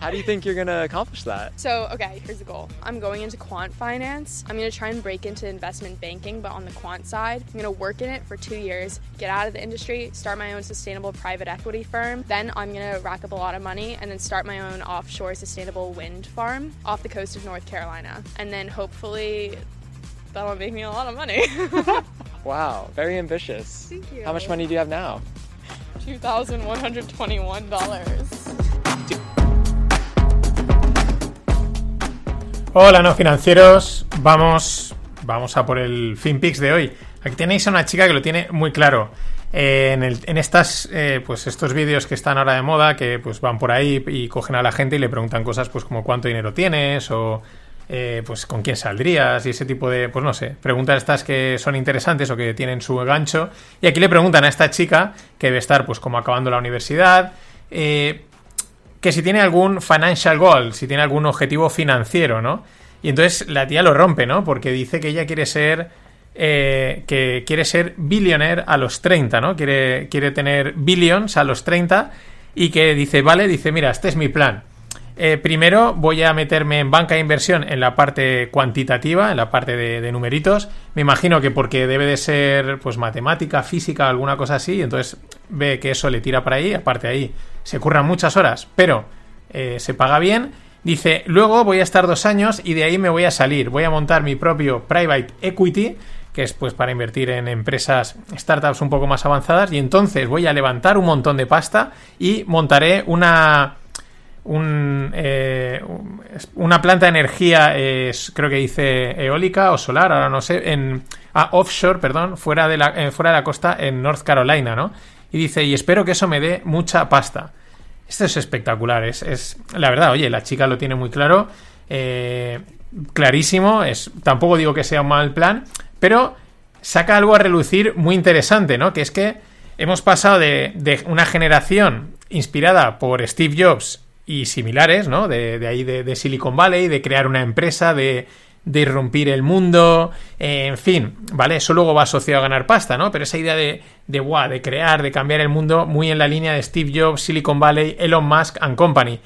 How do you think you're going to accomplish that?
So, okay, here's the goal. I'm going into quant finance. I'm going to try and break into investment banking, but on the quant side. I'm going to work in it for two years, get out of the industry, start my own sustainable private equity firm. Then I'm going to rack up a lot of money and then start my own offshore sustainable wind farm off the coast of North Carolina. And then hopefully that'll make me a lot of money.
wow, very ambitious.
Thank you.
How much money do you have now?
$2,121.
Hola, no financieros. Vamos, vamos a por el FinPix de hoy. Aquí tenéis a una chica que lo tiene muy claro. Eh, en, el- en estas, eh, pues estos vídeos que están ahora de moda, que pues van por ahí y cogen a la gente y le preguntan cosas pues como cuánto dinero tienes o eh, pues con quién saldrías y ese tipo de, pues no sé, preguntas estas que son interesantes o que tienen su gancho. Y aquí le preguntan a esta chica, que debe estar pues como acabando la universidad, eh, que si tiene algún financial goal, si tiene algún objetivo financiero, ¿no? Y entonces la tía lo rompe, ¿no? Porque dice que ella quiere ser. eh, que quiere ser billionaire a los 30, ¿no? Quiere, quiere tener billions a los 30 y que dice, vale, dice, mira, este es mi plan. Eh, primero voy a meterme en banca de inversión en la parte cuantitativa, en la parte de, de numeritos. Me imagino que porque debe de ser pues matemática, física, alguna cosa así, entonces ve que eso le tira para ahí, aparte ahí se curran muchas horas, pero eh, se paga bien. Dice, luego voy a estar dos años y de ahí me voy a salir. Voy a montar mi propio private equity, que es pues para invertir en empresas, startups un poco más avanzadas, y entonces voy a levantar un montón de pasta y montaré una un, eh, un- una planta de energía, creo que dice eólica o solar, ahora no sé, en ah, offshore, perdón, fuera de, la, eh, fuera de la costa en North Carolina, ¿no? Y dice, y espero que eso me dé mucha pasta. Esto es espectacular, es, es la verdad, oye, la chica lo tiene muy claro, eh, clarísimo, es, tampoco digo que sea un mal plan, pero saca algo a relucir muy interesante, ¿no? Que es que hemos pasado de, de una generación inspirada por Steve Jobs y similares, ¿no? De, de ahí de, de Silicon Valley, de crear una empresa, de, de irrumpir el mundo, eh, en fin, ¿vale? Eso luego va asociado a ganar pasta, ¿no? Pero esa idea de, de, de crear, de cambiar el mundo, muy en la línea de Steve Jobs, Silicon Valley, Elon Musk and Company.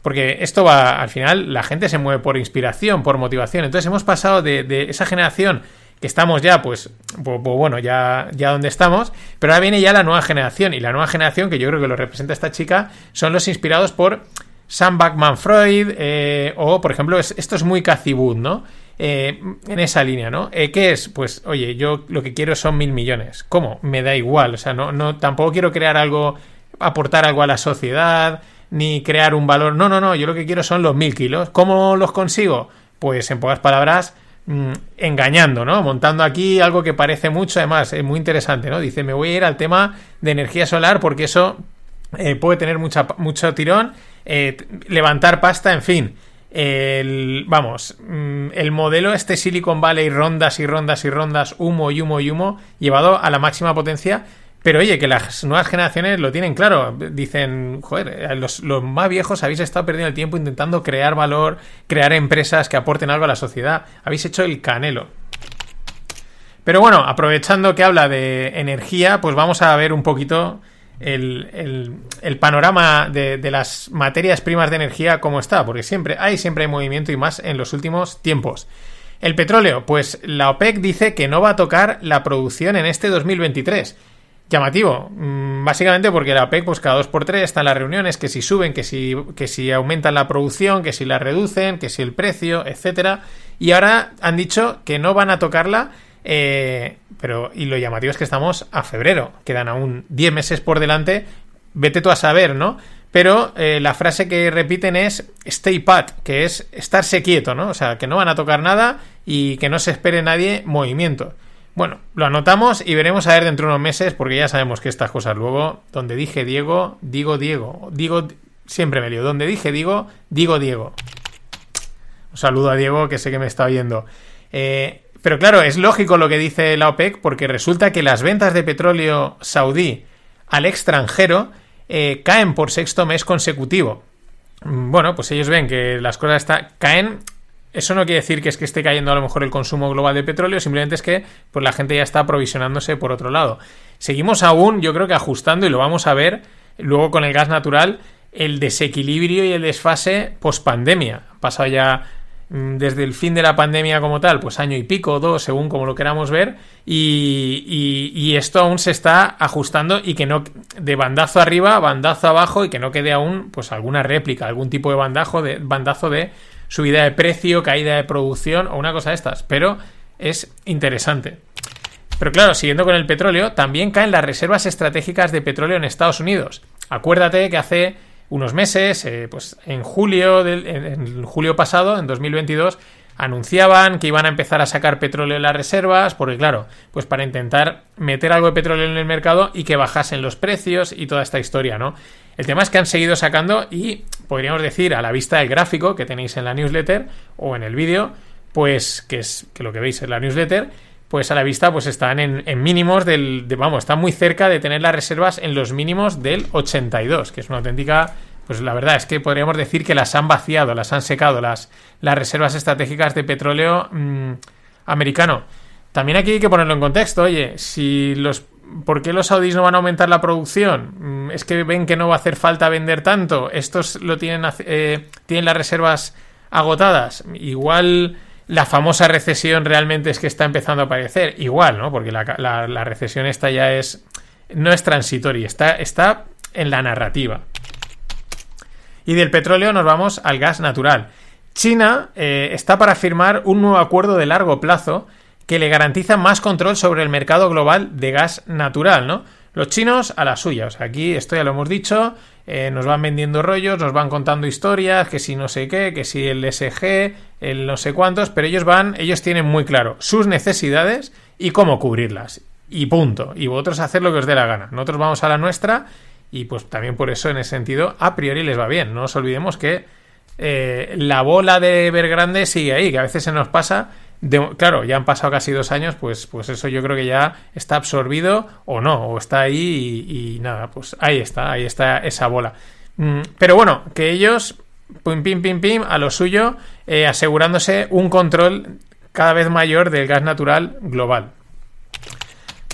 Porque esto va, al final, la gente se mueve por inspiración, por motivación. Entonces hemos pasado de, esa generación que estamos ya, pues, pues, pues bueno, ya, ya donde estamos, pero ahora viene ya la nueva generación. Y la nueva generación, que yo creo que lo representa esta chica, son los inspirados por Sam Backman Freud, eh, o por ejemplo, es- esto es muy Wood, ¿no? Eh, en esa línea, ¿no? Eh, ¿Qué es? Pues, oye, yo lo que quiero son mil millones. ¿Cómo? Me da igual, o sea, no, no, tampoco quiero crear algo, aportar algo a la sociedad, ni crear un valor. No, no, no, yo lo que quiero son los mil kilos. ¿Cómo los consigo? Pues, en pocas palabras, mm, engañando, ¿no? Montando aquí algo que parece mucho, además, es muy interesante, ¿no? Dice, me voy a ir al tema de energía solar porque eso eh, puede tener mucha, mucho tirón, eh, levantar pasta, en fin. Vamos, mm, el modelo este Silicon Valley, rondas y rondas y rondas, humo y humo y humo, llevado a la máxima potencia. Pero oye, que las nuevas generaciones lo tienen claro. Dicen, joder, eh, los, los más viejos habéis estado perdiendo el tiempo intentando crear valor, crear empresas que aporten algo a la sociedad. Habéis hecho el canelo. Pero bueno, aprovechando que habla de energía, pues vamos a ver un poquito el, el- panorama de, de las materias primas de energía cómo está, porque siempre hay, siempre hay movimiento y más en los últimos tiempos. El petróleo, pues la OPEC dice que no va a tocar la producción en este 2023. Llamativo, mm, básicamente porque la OPEC, pues cada dos por tres están las reuniones, que si suben, que si, que si aumentan la producción, que si la reducen, que si el precio, etcétera. Y ahora han dicho que no van a tocarla eh, pero, y lo llamativo es que estamos a febrero, quedan aún 10 meses por delante, vete tú a saber, ¿no? Pero eh, la frase que repiten es stay pat, que es estarse quieto, ¿no? O sea, que no van a tocar nada y que no se espere nadie movimiento. Bueno, lo anotamos y veremos a ver dentro de unos meses, porque ya sabemos que estas cosas luego, donde dije Diego, digo Diego, digo, siempre me lío, donde dije Diego, digo Diego. Un saludo a Diego, que sé que me está oyendo. Eh, pero claro, es lógico lo que dice la OPEC, porque resulta que las ventas de petróleo saudí al extranjero eh, caen por sexto mes consecutivo. Mm, Bueno, pues ellos ven que las cosas está, caen. Eso no quiere decir que es que esté cayendo a lo mejor el consumo global de petróleo, simplemente es que pues, la gente ya está aprovisionándose por otro lado. Seguimos aún, yo creo que ajustando, y lo vamos a ver luego con el gas natural, el desequilibrio y el desfase post pandemia. Ha pasado ya desde el fin de la pandemia como tal, pues año y pico, dos, según como lo queramos ver, y, y- esto aún se está ajustando y que no de bandazo arriba, bandazo abajo y que no quede aún pues alguna réplica, algún tipo de de bandazo de subida de precio, caída de producción o una cosa de estas, pero es interesante. Pero claro, siguiendo con el petróleo, también caen las reservas estratégicas de petróleo en Estados Unidos. Acuérdate que hace unos meses, eh, pues en julio, del, julio pasado, en 2022, anunciaban que iban a empezar a sacar petróleo en las reservas, porque claro, pues para intentar meter algo de petróleo en el mercado y que bajasen los precios y toda esta historia, ¿no? El tema es que han seguido sacando y podríamos decir a la vista del gráfico que tenéis en la newsletter o en el vídeo, pues que es que lo que veis en la newsletter, pues a la vista pues están en, mínimos del, vamos, están muy cerca de tener las reservas en los mínimos del 82, que es una auténtica pues la verdad es que podríamos decir que las han vaciado, las han secado, las, las reservas estratégicas de petróleo mm, americano. También aquí hay que ponerlo en contexto, oye, si los ¿Por qué los saudíes no van a aumentar la producción? Mm, ¿Es que ven que no va a hacer falta vender tanto? ¿Estos lo tienen, eh, tienen las reservas agotadas? Igual la famosa recesión realmente es que está empezando a aparecer. Igual, ¿no? Porque la, recesión esta ya es... no es transitoria, está, está en la narrativa. Y del petróleo nos vamos al gas natural. China eh, está para firmar un nuevo acuerdo de largo plazo que le garantiza más control sobre el mercado global de gas natural, ¿no? Los chinos a la suya, o sea, aquí esto ya lo hemos dicho, eh, nos van vendiendo rollos, nos van contando historias, que si no sé qué, que si el SG, el no sé cuántos, pero ellos van, ellos tienen muy claro sus necesidades y cómo cubrirlas. Y punto. Y vosotros hacer lo que os dé la gana. Nosotros vamos a la nuestra y pues también por eso en ese sentido a priori les va bien. No nos olvidemos que eh, la bola de grande sigue ahí, que a veces se nos pasa. Claro, ya han pasado casi dos años, pues, pues eso yo creo que ya está absorbido o no, o está ahí y, nada, pues ahí está, ahí está esa bola. Mm, pero bueno, que ellos, pim, pim, pim, pim, a lo suyo, eh, asegurándose un control cada vez mayor del gas natural global.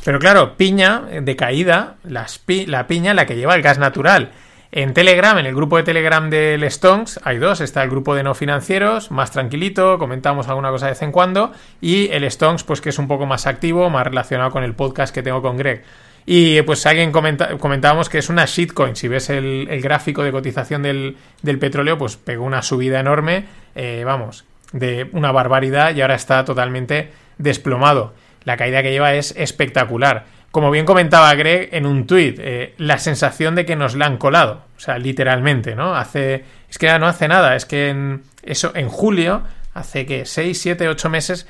Pero claro, piña de caída, la piña la que lleva el gas natural. En Telegram, en el grupo de Telegram del Stonks, hay dos. Está el grupo de no financieros, más tranquilito, comentamos alguna cosa de vez en cuando. Y el Stonks, pues que es un poco más activo, más relacionado con el podcast que tengo con Greg. Y pues alguien comentábamos que es una shitcoin. Si ves el, gráfico de cotización del, petróleo, pues pegó una subida enorme, eh, vamos, de una barbaridad y ahora está totalmente desplomado la caída que lleva es espectacular. Como bien comentaba Greg en un tuit, eh, la sensación de que nos la han colado, o sea, literalmente, ¿no? Hace, es que ya no hace nada, es que en, eso, en julio, hace que 6, 7, 8 meses,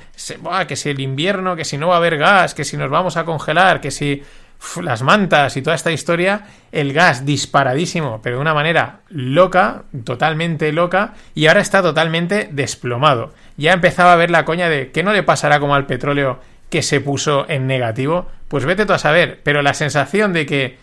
que si el invierno, que si no va a haber gas, que si nos vamos a congelar, que si las mantas y toda esta historia, el gas disparadísimo, pero de una manera loca, totalmente loca, y ahora está totalmente desplomado. Ya empezaba a ver la coña de que no le pasará como al petróleo que se puso en negativo, pues vete tú a saber. Pero la sensación de que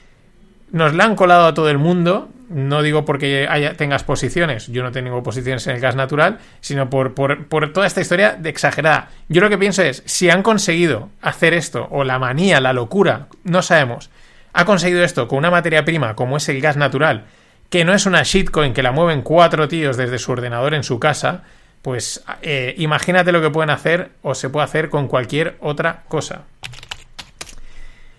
nos la han colado a todo el mundo, no digo porque tengas posiciones, yo no tengo posiciones en el gas natural, sino por, por, toda esta historia de exagerada. Yo lo que pienso es, si han conseguido hacer esto, o la manía, la locura, no sabemos, ha conseguido esto con una materia prima como es el gas natural, que no es una shitcoin que la mueven cuatro tíos desde su ordenador en su casa, pues eh, imagínate lo que pueden hacer o se puede hacer con cualquier otra cosa.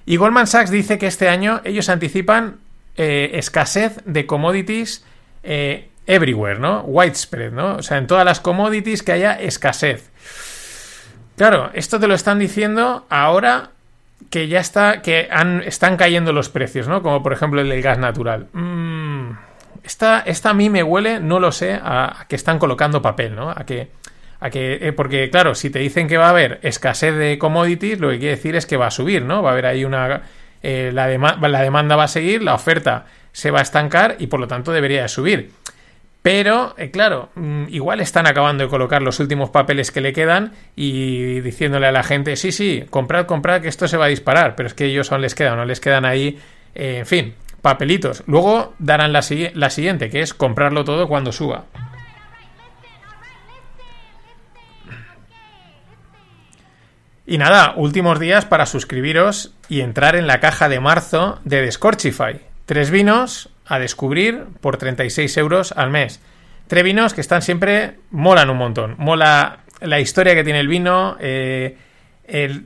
Y Goldman Sachs dice que este año ellos anticipan eh, escasez de commodities eh, everywhere, ¿no? Widespread, ¿no? O sea, en todas las commodities que haya escasez. Claro, esto te lo están diciendo ahora que ya está, que están cayendo los precios, ¿no? Como por ejemplo el del gas natural. Mmm esta, esta a mí me huele, no lo sé, a, que están colocando papel, ¿no? A que, a que eh, porque claro, si te dicen que va a haber escasez de commodities, lo que quiere decir es que va a subir, ¿no? Va a haber ahí una... Eh, la, la demanda va a seguir, la oferta se va a estancar y por lo tanto debería de subir. Pero, eh, claro, mm, igual están acabando de colocar los últimos papeles que le quedan y diciéndole a la gente, sí, sí, comprad, comprad, que esto se va a disparar. Pero es que ellos aún les quedan, no les quedan ahí, en fin, papelitos. Luego darán la, la siguiente, que es comprarlo todo cuando suba. Y nada, últimos días para suscribiros y entrar en la caja de marzo de Descorchify. Tres vinos a descubrir por 36 euros al mes. Tres vinos que están siempre, molan un montón. Mola la historia que tiene el vino, eh,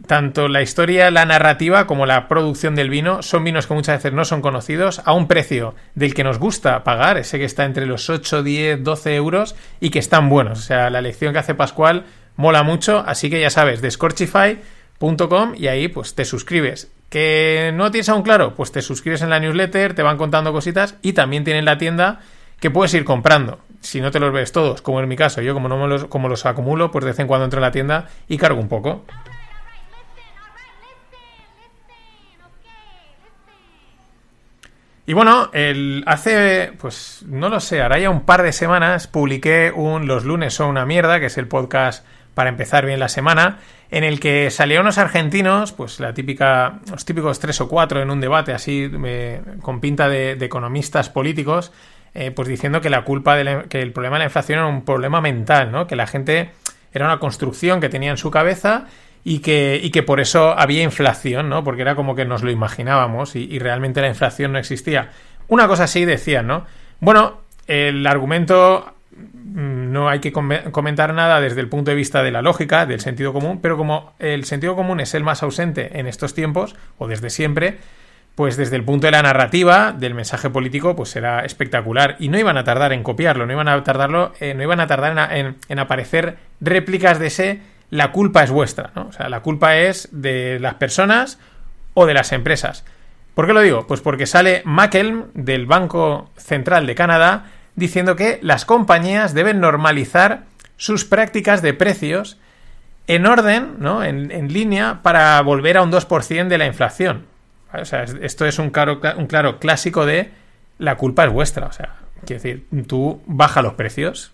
tanto la historia, la narrativa como la producción del vino son vinos que muchas veces no son conocidos a un precio del que nos gusta pagar, ese que está entre los 8, 10, 12 euros y que están buenos. O sea, la lección que hace Pascual mola mucho, así que ya sabes, descorchify.com y ahí pues te suscribes. ¿Que no tienes aún claro? Pues te suscribes en la newsletter, te van contando cositas y también tienen la tienda que puedes ir comprando. si no te los ves todos, como en mi caso, yo como no me los, como los acumulo, pues de vez en cuando entro en la tienda y cargo un poco. Y bueno, el, hace, pues no lo sé, ahora ya un par de semanas publiqué un Los lunes son una mierda, que es el podcast para empezar bien la semana, en el que salieron unos argentinos, pues la típica, los típicos tres o cuatro en un debate así, eh, con pinta de, economistas políticos, eh, pues diciendo que la culpa de la- que el problema de la inflación era un problema mental, ¿no? Que la gente era una construcción que tenía en su cabeza y que, y que por eso había inflación, ¿no? Porque era como que nos lo imaginábamos y, y realmente la inflación no existía. Una cosa así decían, ¿no? Bueno, el argumento no hay que come- comentar nada desde el punto de vista de la lógica, del sentido común, pero como el sentido común es el más ausente en estos tiempos, o desde siempre, pues desde el punto de la narrativa, del mensaje político, pues será espectacular. Y no iban a tardar en copiarlo, no iban a tardarlo, eh, no iban a tardar en aparecer réplicas de ese la culpa es vuestra, ¿no? O sea, la culpa es de las personas o de las empresas. ¿Por qué lo digo? Pues porque sale Mackelm del Banco Central de Canadá diciendo que las compañías deben normalizar sus prácticas de precios en orden, ¿no? en, línea, para volver a un 2% de la inflación. O sea, es- esto es un claro, un claro clásico de la culpa es vuestra. O sea, quiero decir, tú baja los precios.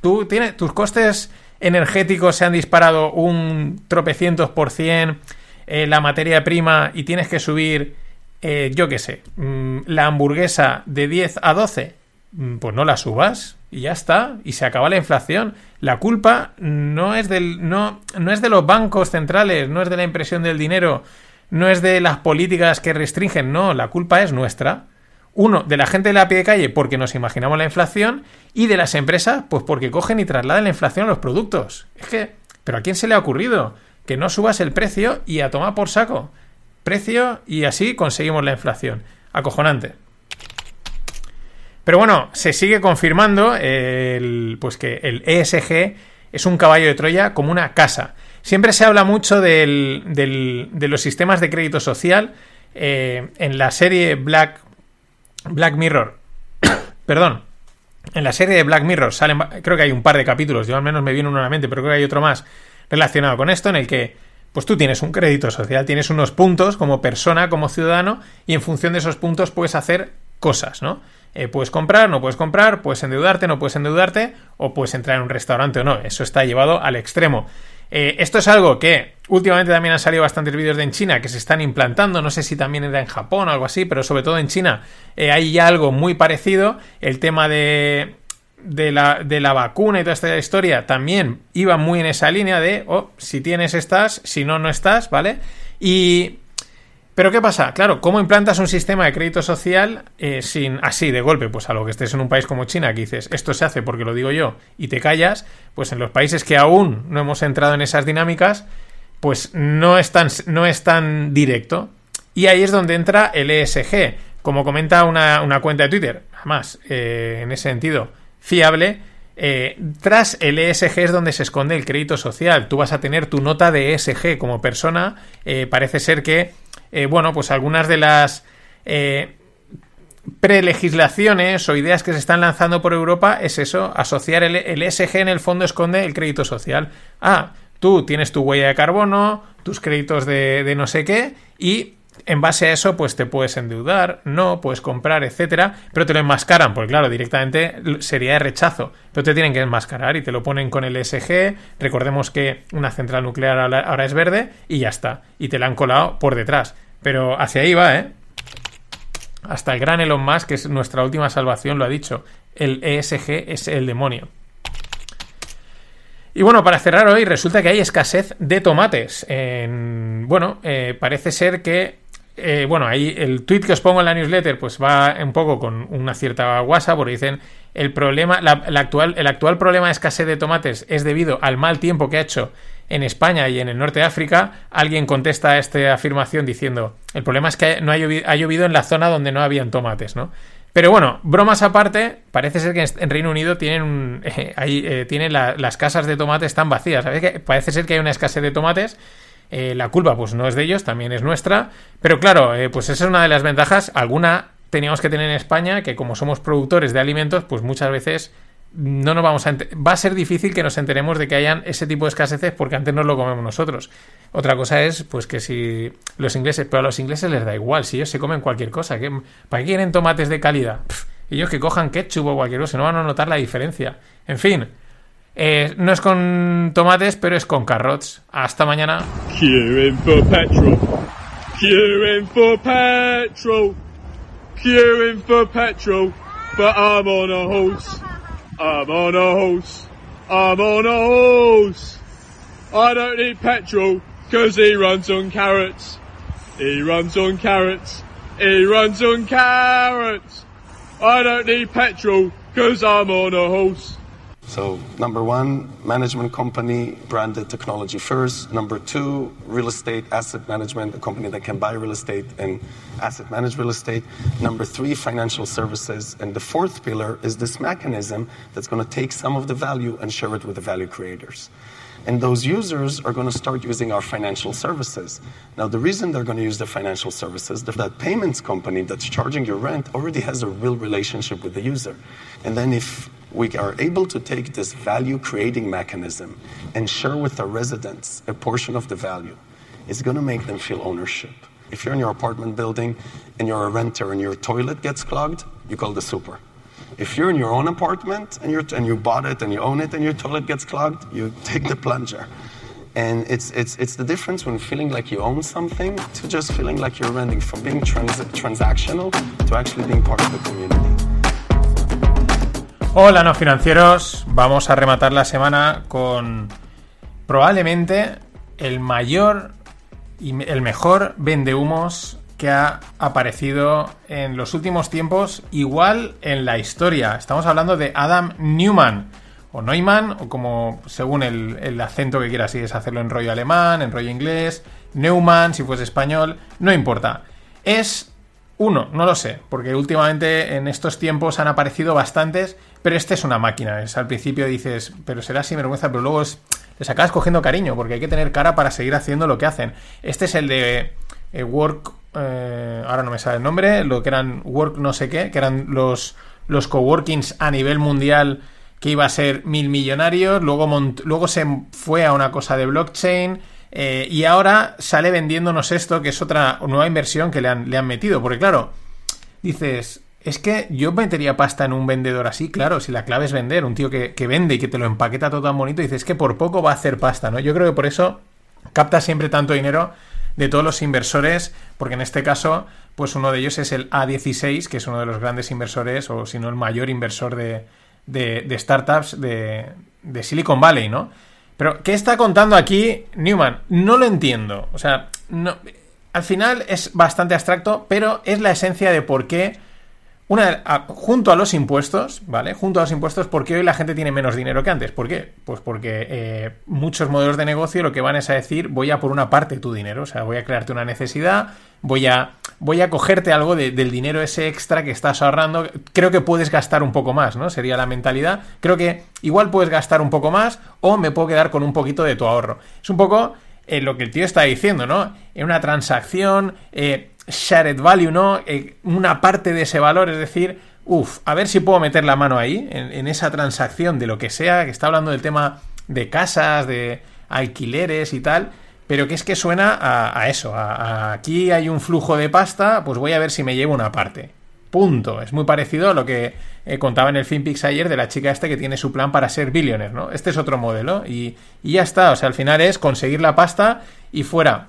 Tú tienes, tus costes energéticos se han disparado un tropecientos por cien, eh, la materia prima, y tienes que subir, eh, yo qué sé, mm, la hamburguesa de 10 a 12, mm, pues no la subas y ya está, y se acaba la inflación. La culpa no es del no, no es de los bancos centrales, no es de la impresión del dinero, no es de las políticas que restringen, no, la culpa es nuestra. Uno, de la gente de la pie de calle porque nos imaginamos la inflación y de las empresas pues porque cogen y trasladan la inflación a los productos. Es que, pero ¿a quién se le ha ocurrido? Que no subas el precio y a tomar por saco. Precio y así conseguimos la inflación. Acojonante. Pero bueno, se sigue confirmando el, pues que el ESG es un caballo de Troya como una casa. Siempre se habla mucho del- del- de los sistemas de crédito social. eh, en la serie Black, Black Mirror, perdón, en la serie de Black Mirror salen, creo que hay un par de capítulos, yo al menos me viene uno a la mente, pero creo que hay otro más relacionado con esto, en el que pues tú tienes un crédito social, tienes unos puntos como persona, como ciudadano, y en función de esos puntos puedes hacer cosas, ¿no? Eh, puedes comprar, no puedes comprar, puedes endeudarte, no puedes endeudarte, o puedes entrar en un restaurante o no. Eso está llevado al extremo. Eh, esto es algo que últimamente también han salido bastantes vídeos de en China que se están implantando, no sé si también era en Japón o algo así, pero sobre todo en China eh, hay ya algo muy parecido. El tema de, de, la, de la vacuna y toda esta historia también iba muy en esa línea de, oh, si tienes estás, si no, no estás, ¿vale? Y... Pero ¿qué pasa? Claro, ¿cómo implantas un sistema de crédito social eh, sin así de golpe? Pues a lo que estés en un país como China, que dices, esto se hace porque lo digo yo, y te callas, pues en los países que aún no hemos entrado en esas dinámicas, pues no es tan, no directo. Y ahí es donde entra el ESG. Como comenta una, una cuenta de Twitter, además, eh, en ese sentido, fiable, eh, tras el ESG es donde se esconde el crédito social. Tú vas a tener tu nota de ESG como persona. Eh, parece ser que, eh, bueno, pues algunas de las eh, prelegislaciones o ideas que se están lanzando por Europa es eso, asociar el, ESG en el fondo esconde el crédito social. Ah, tú tienes tu huella de carbono, tus créditos de, de no sé qué y en base a eso, pues te puedes endeudar, no, puedes comprar, etcétera, pero te lo enmascaran, porque claro, directamente sería de rechazo, pero te tienen que enmascarar y te lo ponen con el ESG. Recordemos que una central nuclear ahora es verde y ya está, y te la han colado por detrás. Pero hacia ahí va, ¿eh? Hasta el gran Elon Musk, que es nuestra última salvación, lo ha dicho. El ESG es el demonio. Y bueno, para cerrar hoy, resulta que hay escasez de tomates. En- bueno, eh, parece ser que. eh, bueno, ahí el tweet que os pongo en la newsletter, pues va un poco con una cierta guasa, porque dicen el problema, la actual, el actual problema de escasez de tomates es debido al mal tiempo que ha hecho en España y en el norte de África. Alguien contesta a esta afirmación diciendo el problema es que no ha llovido, ha llovido en la zona donde no habían tomates, ¿no? Pero bueno, bromas aparte, parece ser que en Reino Unido tienen un- eh, eh, tienen la- las casas de tomate están vacías. ¿Sabes? Que parece ser que hay una escasez de tomates. Eh, la culpa, pues no es de ellos, también es nuestra. Pero claro, pues esa es una de las ventajas. Alguna teníamos que tener en España, que como somos productores de alimentos, pues muchas veces no nos vamos a va a ser difícil que nos enteremos de que hayan ese tipo de escaseces porque antes no lo comemos nosotros. Otra cosa es pues que si los ingleses, pero a los ingleses les da igual, si ellos se comen cualquier cosa, ¿qué- ¿para qué quieren tomates de calidad? Ellos que cojan ketchup o cualquier cosa, no van a notar la diferencia. En fin, eh, no es con tomates, pero es con carrots. Hasta mañana.
Queuing for petrol. Queuing for petrol. Queuing for petrol. But I'm on a horse. I'm on a horse. I'm on a horse. I don't need petrol because he runs on carrots. He runs on carrots. He runs on carrots. I don't need petrol because I'm on a horse.
So, number one, management company, branded technology first. Number two, real estate asset management, a company that can buy real estate and asset manage real estate. Number three, financial services. And the fourth pillar is this mechanism that's going to take some of the value and share it with the value creators. And those users are going to start using our financial services. Now, the reason they're going to use the financial services, that payments company that's charging your rent already has a real relationship with the user. And then if we are able to take this value creating mechanism and share with our residents a portion of the value, it's going to make them feel ownership. If you're in your apartment building and you're a renter and your toilet gets clogged, you call the super. If you're in your own apartment and, you're, and you bought it and you own it and your toilet gets clogged, you take the plunger. And it's, it's, it's the difference when feeling like you own something to just feeling like you're renting, from being trans- transactional to actually being part of the community.
Hola, no financieros. Vamos a rematar la semana con probablemente el mayor y el mejor vendehumos que ha aparecido en los últimos tiempos, igual en la historia. Estamos hablando de Adam Newman, o Neumann, o como según el, el acento que quieras, si es hacerlo en rollo alemán, en rollo inglés, Neumann, si fuese español, no importa. Es uno, no lo sé, porque últimamente en estos tiempos han aparecido bastantes, pero este es una máquina. Es, al principio dices, pero será sinvergüenza, pero luego es- les acabas cogiendo cariño, porque hay que tener cara para seguir haciendo lo que hacen. Este es el de eh, Work, eh, ahora no me sale el nombre, lo que eran Work no sé qué, que eran los, los coworkings a nivel mundial que iba a ser mil millonarios, luego, luego se fue a una cosa de blockchain. eh, y ahora sale vendiéndonos esto, que es otra nueva inversión que le han, le han metido. Porque claro, dices, es que yo metería pasta en un vendedor así, claro, si la clave es vender, un tío que, que vende y que te lo empaqueta todo tan bonito, dices, es que por poco va a hacer pasta, ¿no? Yo creo que por eso capta siempre tanto dinero de todos los inversores, porque en este caso, pues uno de ellos es el A16, que es uno de los grandes inversores, o si no el mayor inversor de, de- startups de, de Silicon Valley, ¿no? Pero, ¿qué está contando aquí Newman? No lo entiendo. O sea, al final es bastante abstracto, pero es la esencia de por qué una, junto a los impuestos, ¿vale? Junto a los impuestos, ¿por qué hoy la gente tiene menos dinero que antes? ¿Por qué? Pues porque eh, muchos modelos de negocio lo que van es a decir, voy a por una parte tu dinero, o sea, voy a crearte una necesidad, voy a, voy a cogerte algo de- del dinero ese extra que estás ahorrando, creo que puedes gastar un poco más, ¿no? Sería la mentalidad. Creo que igual puedes gastar un poco más o me puedo quedar con un poquito de tu ahorro. Es un poco eh, lo que el tío está diciendo, ¿no? En una transacción, eh, shared value, ¿no? Eh, una parte de ese valor, es decir, uff, a ver si puedo meter la mano ahí, en, esa transacción de lo que sea, que está hablando del tema de casas, de alquileres y tal, pero que es que suena a, eso, aquí hay un flujo de pasta, pues voy a ver si me llevo una parte. Punto. Es muy parecido a lo que eh, contaba en el FinPix ayer de la chica este que tiene su plan para ser billionaire, ¿no? Este es otro modelo y, y ya está. O sea, al final es conseguir la pasta y fuera.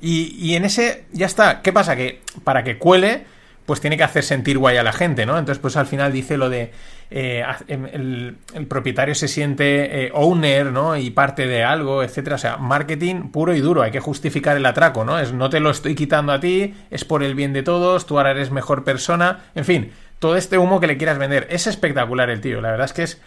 Y, en ese, ya está. ¿Qué pasa? Que para que cuele, pues tiene que hacer sentir guay a la gente, ¿no? Entonces, pues al final dice lo de eh, el, el propietario se siente eh, owner, ¿no? Y parte de algo, etcétera. O sea, marketing puro y duro. Hay que justificar el atraco, ¿no? Es no te lo estoy quitando a ti, es por el bien de todos, tú ahora eres mejor persona. En fin, todo este humo que le quieras vender. Es espectacular el tío. La verdad es que es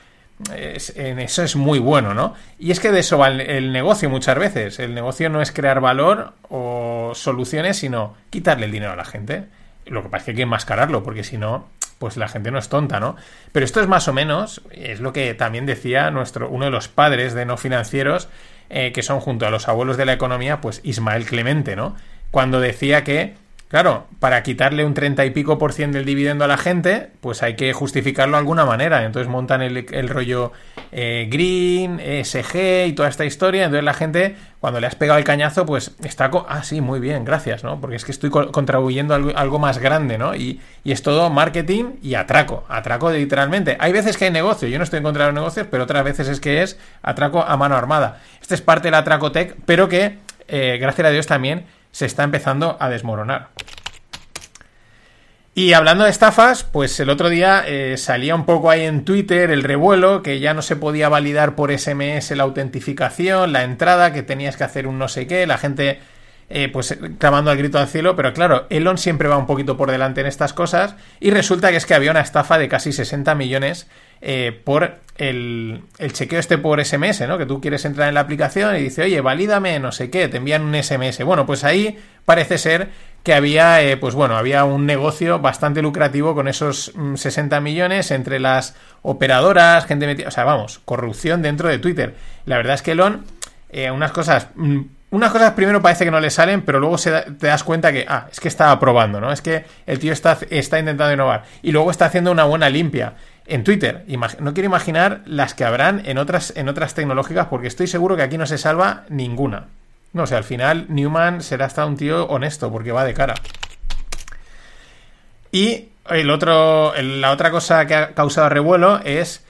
es- en eso es muy bueno, ¿no? Y es que de eso va el, negocio muchas veces. El negocio no es crear valor o soluciones, sino quitarle el dinero a la gente. Lo que pasa es que hay que enmascararlo, porque si no, pues la gente no es tonta, ¿no? Pero esto es más o menos, es lo que también decía nuestro, uno de los padres de no financieros, eh, que son junto a los abuelos de la economía, pues Ismael Clemente, ¿no? Cuando decía que Claro, para quitarle un 30 y pico por cien del dividendo a la gente, pues hay que justificarlo de alguna manera. Entonces montan el, rollo eh, Green, ESG y toda esta historia. Entonces la gente, cuando le has pegado el cañazo, pues está... Ah, sí, muy bien, gracias, ¿no? Porque es que estoy co- contribuyendo a algo, más grande, ¿no? Y, es todo marketing y atraco. Atraco literalmente. Hay veces que hay negocio. Yo no estoy en contra de los negocios, pero otras veces es que es atraco a mano armada. Este es parte del atracotec, pero que, eh, gracias a Dios, también se está empezando a desmoronar. Y hablando de estafas, pues el otro día eh, salía un poco ahí en Twitter el revuelo, que ya no se podía validar por SMS la autentificación, la entrada, que tenías que hacer un no sé qué, la gente eh, pues clamando al grito al cielo, pero claro, Elon siempre va un poquito por delante en estas cosas y resulta que es que había una estafa de casi 60 millones eh, por el, chequeo este por SMS, ¿no? Que tú quieres entrar en la aplicación y dice, oye, valídame no sé qué, te envían un SMS. Bueno, pues ahí parece ser que había, eh, pues bueno, había un negocio bastante lucrativo con esos mm, 60 millones entre las operadoras, gente metida, o sea, vamos, corrupción dentro de Twitter. La verdad es que Elon, eh, unas cosas, mm, unas cosas primero parece que no le salen, pero luego se da- te das cuenta que, ah, es que está probando, ¿no? Es que el tío está, está intentando innovar y luego está haciendo una buena limpia en Twitter. No quiero imaginar las que habrán en otras, en otras tecnológicas porque estoy seguro que aquí no se salva ninguna. No, sea, al final Newman será hasta un tío honesto porque va de cara. Y el otro, la otra cosa que ha causado revuelo es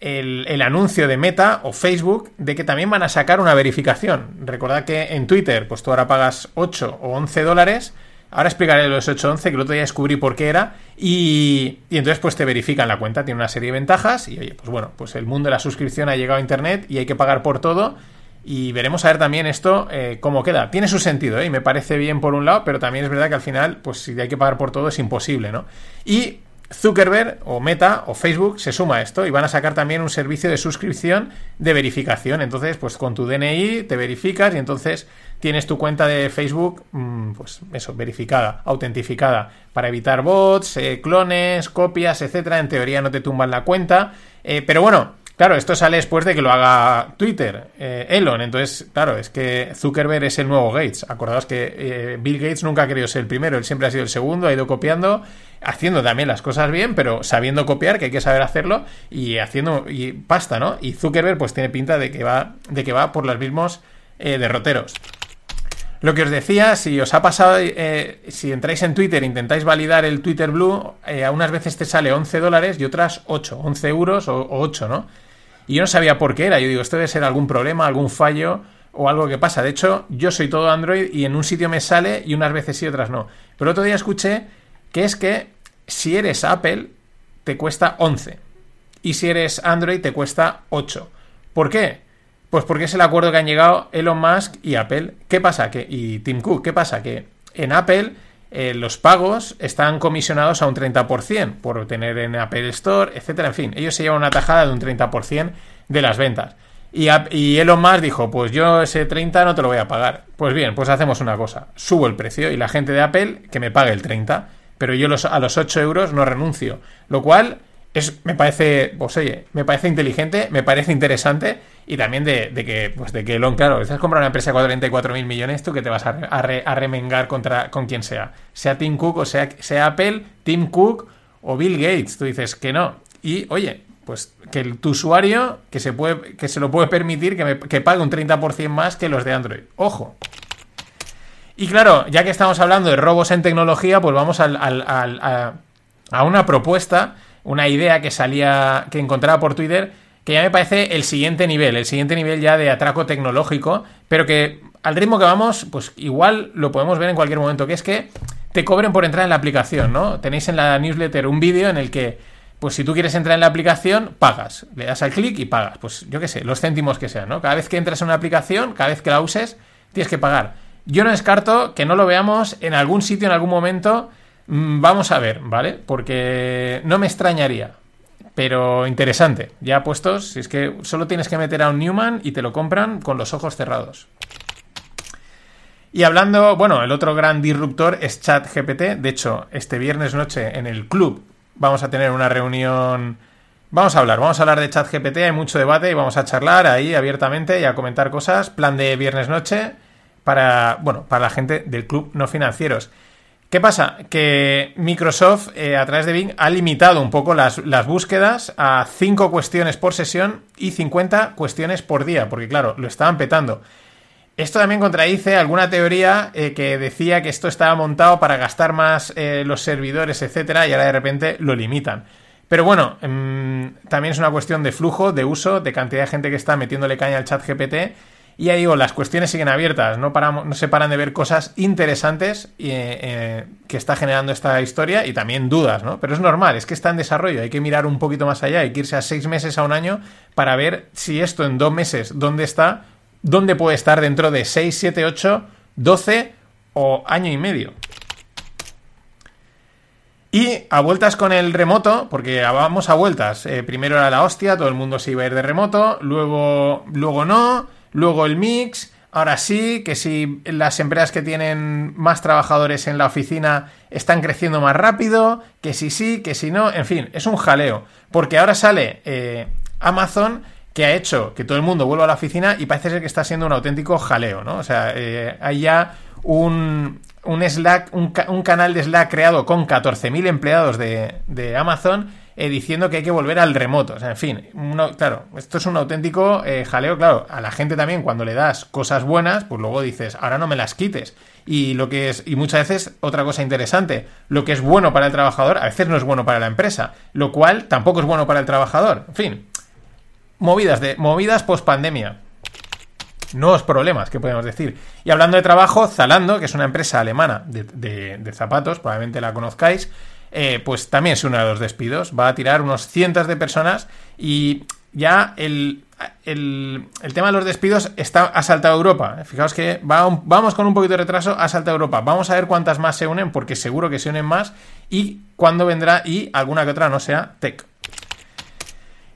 el, el anuncio de Meta o Facebook de que también van a sacar una verificación. Recordad que en Twitter, pues tú ahora pagas 8 o 11 dólares. Ahora explicaré los 8 o 11, que el otro día descubrí por qué era. Y, y entonces, pues te verifican la cuenta. Tiene una serie de ventajas. Y oye, pues bueno, pues el mundo de la suscripción ha llegado a Internet y hay que pagar por todo. Y veremos a ver también esto eh, cómo queda. Tiene su sentido, ¿eh? y me parece bien por un lado, pero también es verdad que al final, pues si hay que pagar por todo es imposible, ¿no? Y Zuckerberg o Meta o Facebook se suma a esto y van a sacar también un servicio de suscripción de verificación. Entonces, pues con tu DNI te verificas y entonces tienes tu cuenta de Facebook, mm, pues eso, verificada, autentificada, para evitar bots, eh, clones, copias, etcétera. En teoría no te tumban la cuenta, Eh, pero bueno. Claro, esto sale después de que lo haga Twitter, eh, Elon. Entonces, claro, es que Zuckerberg es el nuevo Gates. Acordaos que Bill Gates nunca ha querido ser el primero, él siempre ha sido el segundo, ha ido copiando, haciendo también las cosas bien, pero sabiendo copiar, que hay que saber hacerlo, y haciendo y pasta, ¿no? Y Zuckerberg pues tiene pinta de que va, de que va por los mismos derroteros. Lo que os decía, si os ha pasado, eh, si entráis en Twitter e intentáis validar el Twitter Blue, eh, a unas veces te sale 11 dólares y otras 8, 11 euros o, o 8, ¿no? Y yo no sabía por qué era. Yo digo, esto debe ser algún problema, algún fallo o algo que pasa. De hecho, yo soy todo Android y en un sitio me sale y unas veces sí, otras no. Pero otro día escuché que es que si eres Apple, te cuesta 11. Y si eres Android, te cuesta 8. ¿Por qué? Pues porque es el acuerdo que han llegado Elon Musk y Apple. ¿Qué pasa? Que, y Tim Cook, ¿qué pasa? Que en Apple eh, los pagos están comisionados a un 30% por tener en Apple Store, etcétera. En fin, ellos se llevan una tajada de un 30% de las ventas. Y, Elon Musk dijo, pues yo ese 30 no te lo voy a pagar. Pues bien, pues hacemos una cosa. Subo el precio y la gente de Apple que me pague el 30. Pero yo a los 8 euros no renuncio. Lo cual me parece, pues oye, me parece inteligente, me parece interesante y también de, de que, pues de que Elon, claro, estás comprar una empresa de 44 mil millones, tú que te vas a, a re- remengar contra con quien sea, sea Tim Cook o sea, sea Apple, Tim Cook o Bill Gates, tú dices que no. Y oye, pues que el, tu usuario que se, puede, que se lo puede permitir que, me- que pague un 30% más que los de Android. Ojo. Y claro, ya que estamos hablando de robos en tecnología, pues vamos al- al- a, a una propuesta, una idea que salía, que encontraba por Twitter, que ya me parece el siguiente nivel, el siguiente nivel ya de atraco tecnológico, pero que al ritmo que vamos, pues igual lo podemos ver en cualquier momento, que es que te cobren por entrar en la aplicación, ¿no? Tenéis en la newsletter un vídeo en el que, pues si tú quieres entrar en la aplicación, pagas, le das al clic y pagas, pues yo qué sé, los céntimos que sean, ¿no? Cada vez que entras en una aplicación, cada vez que la uses, tienes que pagar. Yo no descarto que no lo veamos en algún sitio, en algún momento. Mm, Vamos a ver, ¿vale? Porque no me extrañaría. Pero interesante. Ya puestos, si es que solo tienes que meter a un Newman y te lo compran con los ojos cerrados. Y hablando, bueno, el otro gran disruptor es ChatGPT. De hecho, este viernes noche en el club vamos a tener una reunión. Vamos a hablar, vamos a hablar de ChatGPT, hay mucho debate y vamos a charlar ahí abiertamente y a comentar cosas. Plan de viernes noche para, bueno, para la gente del club no financieros. ¿Qué pasa? Que Microsoft eh, a través de Bing ha limitado un poco las, las, búsquedas a 5 cuestiones por sesión y 50 cuestiones por día, porque claro, lo estaban petando. Esto también contradice alguna teoría eh, que decía que esto estaba montado para gastar más eh, los servidores, etcétera, y ahora de repente lo limitan. Pero bueno, mmm, también es una cuestión de flujo, de uso, de cantidad de gente que está metiéndole caña al chat GPT y ahí digo, las cuestiones siguen abiertas, no, paramos, no se paran de ver cosas interesantes eh, eh, que está generando esta historia y también dudas, ¿no? Pero es normal, es que está en desarrollo, hay que mirar un poquito más allá, hay que irse a seis meses a un año para ver si esto en dos meses, ¿dónde está? ¿Dónde puede estar dentro de 6, 7, 8, 12 o año y medio? Y a vueltas con el remoto, porque vamos a vueltas. Eh, primero era la hostia, todo el mundo se iba a ir de remoto, luego, luego no, Luego el mix, ahora sí, que si las empresas que tienen más trabajadores en la oficina están creciendo más rápido, que si sí, que si no, en fin, es un jaleo. Porque ahora sale eh, Amazon que ha hecho que todo el mundo vuelva a la oficina y parece ser que está siendo un auténtico jaleo, ¿no? O sea, eh, hay ya un, un Slack, un, canal de Slack creado con 14.000 empleados de, de Amazon eh, diciendo que hay que volver al remoto. O sea, en fin, claro, esto es un auténtico eh, jaleo. Claro, a la gente también cuando le das cosas buenas, pues luego dices, ahora no me las quites. Y lo que es, y muchas veces, otra cosa interesante, lo que es bueno para el trabajador, a veces no es bueno para la empresa, lo cual tampoco es bueno para el trabajador. En fin, movidas de, movidas post pandemia. Nuevos problemas, ¿qué podemos decir? Y hablando de trabajo, Zalando, que es una empresa alemana de, de zapatos, probablemente la conozcáis, eh, pues también es uno de los despidos. Va a tirar unos cientos de personas y ya el, el, tema de los despidos está, ha saltado a Europa. Fijaos que vamos con un poquito de retraso, ha saltado a Europa. Vamos a ver cuántas más se unen, porque seguro que se unen más, y cuándo vendrá y alguna que otra no sea tech.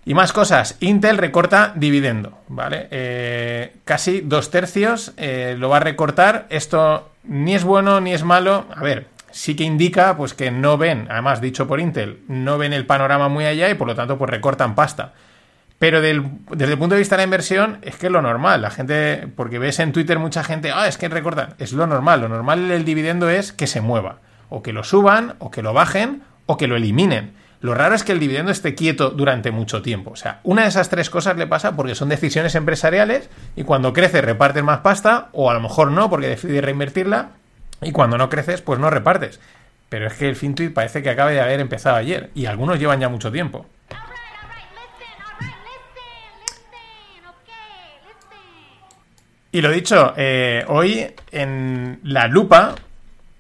Y más cosas, Intel recorta dividendo, ¿vale? Eh, casi dos tercios eh, lo va a recortar. Esto ni es bueno ni es malo. A ver, sí que indica pues que no ven, además dicho por Intel, no ven el panorama muy allá y por lo tanto pues recortan pasta. Pero desde el punto de vista de la inversión es que es lo normal. La gente, porque ves en Twitter mucha gente, ah, es que recortan. Es lo normal. Lo normal del dividendo es que se mueva. O que lo suban, o que lo bajen, o que lo eliminen. Lo raro es que el dividendo esté quieto durante mucho tiempo. O sea, una de esas tres cosas le pasa porque son decisiones empresariales y cuando crece reparten más pasta, o a lo mejor no porque decide reinvertirla, y cuando no creces, pues no repartes. Pero es que el FinTweet parece que acaba de haber empezado ayer. Y algunos llevan ya mucho tiempo. Y lo dicho, eh, hoy en la lupa,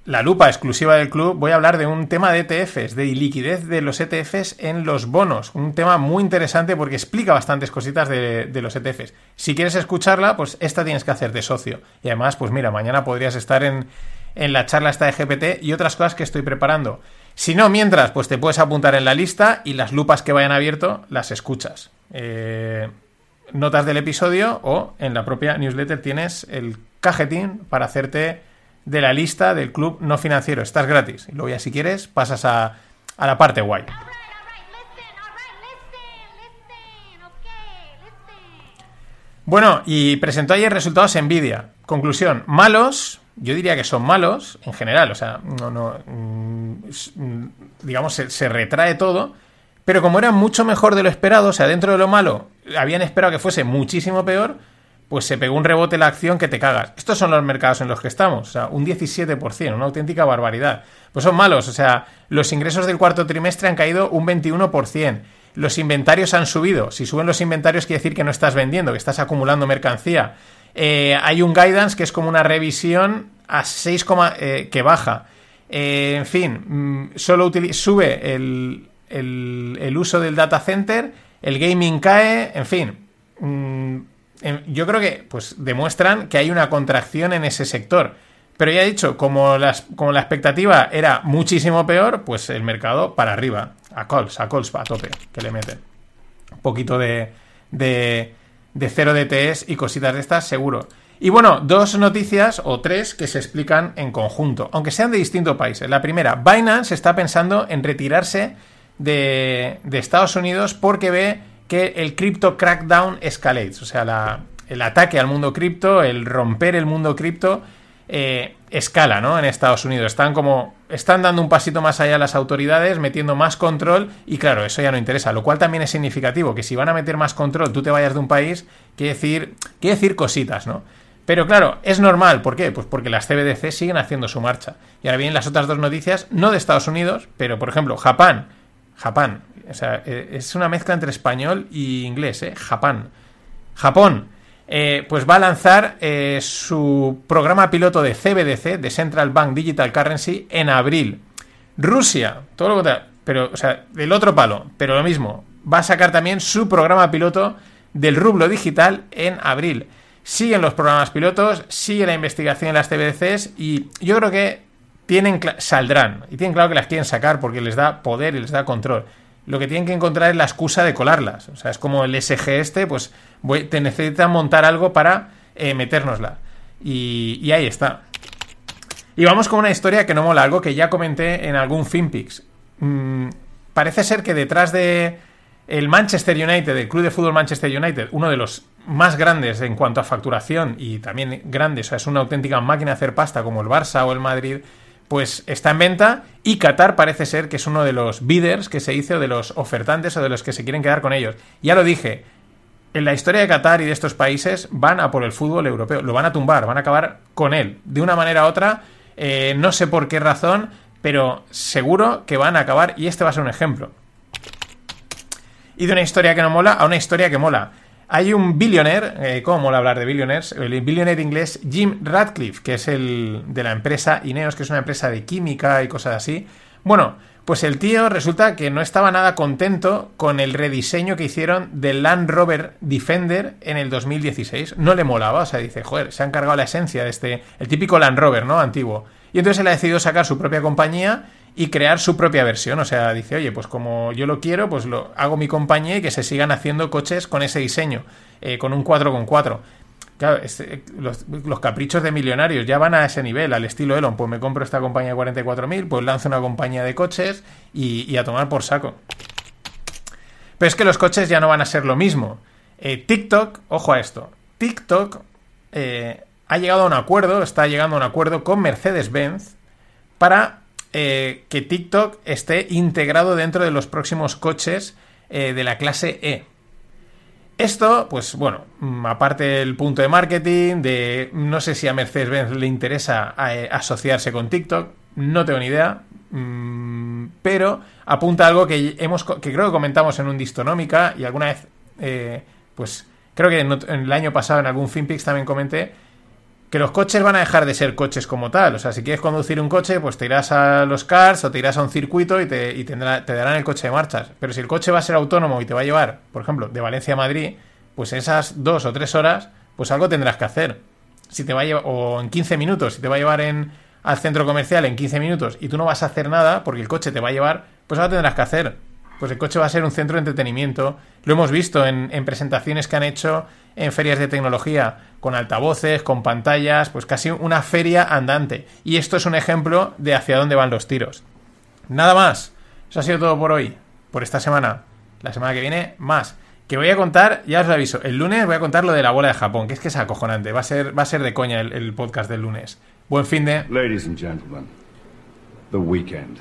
la lupa exclusiva del club, voy a hablar de un tema de ETFs, de liquidez de los ETFs en los bonos. Un tema muy interesante porque explica bastantes cositas de, de, los ETFs. Si quieres escucharla, pues esta tienes que hacer de socio. Y además, pues mira, mañana podrías estar en, en la charla esta de GPT y otras cosas que estoy preparando. Si no, mientras, pues te puedes apuntar en la lista y las lupas que vayan abierto las escuchas. Eh, notas del episodio o en la propia newsletter tienes el cajetín para hacerte de la lista del club no financiero. Estás gratis. Y luego ya si quieres pasas a, a la parte guay. Bueno, y presentó ayer resultados Nvidia. Conclusión, malos, yo diría que son malos en general, o sea, no, no, mm, digamos, se, se, retrae todo, pero como era mucho mejor de lo esperado, o sea, dentro de lo malo, habían esperado que fuese muchísimo peor, pues se pegó un rebote la acción que te cagas. Estos son los mercados en los que estamos, o sea, un 17%, una auténtica barbaridad. Pues son malos, o sea, los ingresos del cuarto trimestre han caído un 21%. Los inventarios han subido. Si suben los inventarios quiere decir que no estás vendiendo, que estás acumulando mercancía. Eh, hay un guidance que es como una revisión a 6, eh, que baja. Eh, en fin, mmm, solo sube el, el, uso del data center, el gaming cae, en fin. Mmm, yo creo que pues demuestran que hay una contracción en ese sector. Pero ya he dicho, como, las, como la expectativa era muchísimo peor, pues el mercado para arriba. A calls, a calls, a tope, que le meten. Un poquito de, de de cero DTS y cositas de estas, seguro. Y bueno, dos noticias o tres que se explican en conjunto, aunque sean de distintos países. La primera, Binance está pensando en retirarse de, de Estados Unidos porque ve que el crypto crackdown escalates, o sea, la, el ataque al mundo cripto, el romper el mundo cripto, eh, escala, ¿no? En Estados Unidos. Están como están dando un pasito más allá las autoridades, metiendo más control y claro, eso ya no interesa, lo cual también es significativo, que si van a meter más control, tú te vayas de un país, quiere decir, quiere decir cositas, ¿no? Pero claro, es normal, ¿por qué? Pues porque las CBDC siguen haciendo su marcha. Y ahora vienen las otras dos noticias, no de Estados Unidos, pero por ejemplo, Japón, Japón, o sea, eh, es una mezcla entre español y inglés, ¿eh? Japón. Japón, eh, pues va a lanzar eh, su programa piloto de CBDC, de Central Bank Digital Currency, en abril. Rusia, todo lo contrario, pero, o sea, del otro palo, pero lo mismo, va a sacar también su programa piloto del rublo digital en abril. Siguen los programas pilotos, sigue la investigación en las CBDCs y yo creo que tienen saldrán y tienen claro que las quieren sacar porque les da poder y les da control. Lo que tienen que encontrar es la excusa de colarlas. O sea, es como el SG este, pues te necesitan montar algo para eh, metérnosla. Y, ahí está. Y vamos con una historia que no mola, algo que ya comenté en algún FinPix. Mm, parece ser que detrás de el Manchester United, el club de fútbol Manchester United, uno de los más grandes en cuanto a facturación y también grandes, o sea, es una auténtica máquina de hacer pasta como el Barça o el Madrid, pues está en venta y Qatar parece ser que es uno de los bidders que se hizo, de los ofertantes o de los que se quieren quedar con ellos. Ya lo dije, en la historia de Qatar y de estos países van a por el fútbol europeo, lo van a tumbar, van a acabar con él. De una manera u otra, eh, no sé por qué razón, pero seguro que van a acabar y este va a ser un ejemplo. Y de una historia que no mola a una historia que mola. Hay un billionaire, eh, ¿cómo mola hablar de billionaires? El billionaire inglés Jim Radcliffe, que es el de la empresa Ineos, que es una empresa de química y cosas así. Bueno, pues el tío resulta que no estaba nada contento con el rediseño que hicieron del Land Rover Defender en el 2016. No le molaba, o sea, dice, joder, se han cargado la esencia de este, el típico Land Rover, ¿no? Antiguo. Y entonces él ha decidido sacar su propia compañía y crear su propia versión. O sea, dice, oye, pues como yo lo quiero, pues lo hago mi compañía y que se sigan haciendo coches con ese diseño, eh, con un 4x4. Claro, este, los, caprichos de millonarios ya van a ese nivel, al estilo Elon. Pues me compro esta compañía de 44.000, pues lanzo una compañía de coches y, a tomar por saco. Pero es que los coches ya no van a ser lo mismo. Eh, TikTok, ojo a esto, TikTok eh, ha llegado a un acuerdo, está llegando a un acuerdo con Mercedes-Benz para eh, que TikTok esté integrado dentro de los próximos coches de la clase E. Esto, pues bueno, mm, aparte del punto de marketing, de no sé si a Mercedes-Benz le interesa eh, asociarse con TikTok, no tengo ni idea, mm, pero apunta algo que hemos que creo que comentamos en un Distonómica y alguna vez, pues creo que en, el año pasado en algún FinPix también comenté que los coches van a dejar de ser coches como tal. O sea, si quieres conducir un coche, pues te irás a los cars o te irás a un circuito y te, darán el coche de marchas. Pero si el coche va a ser autónomo y te va a llevar, por ejemplo, de Valencia a Madrid, pues esas dos o tres horas, pues algo tendrás que hacer. Si te va a llevar, o en 15 minutos, si te va a llevar en, al centro comercial en 15 minutos y tú no vas a hacer nada porque el coche te va a llevar, pues algo tendrás que hacer. Pues el coche va a ser un centro de entretenimiento. Lo hemos visto en, en presentaciones que han hecho en ferias de tecnología con altavoces, con pantallas, pues casi una feria andante. Y esto es un ejemplo de hacia dónde van los tiros. Nada más. Eso ha sido todo por hoy, por esta semana. La semana que viene, más. Que voy a contar, ya os lo aviso, el lunes voy a contar lo de la bola de Japón, que es que es acojonante. Va a ser, va a ser de coña el, el podcast del lunes. Buen fin de.
Ladies and gentlemen, the weekend.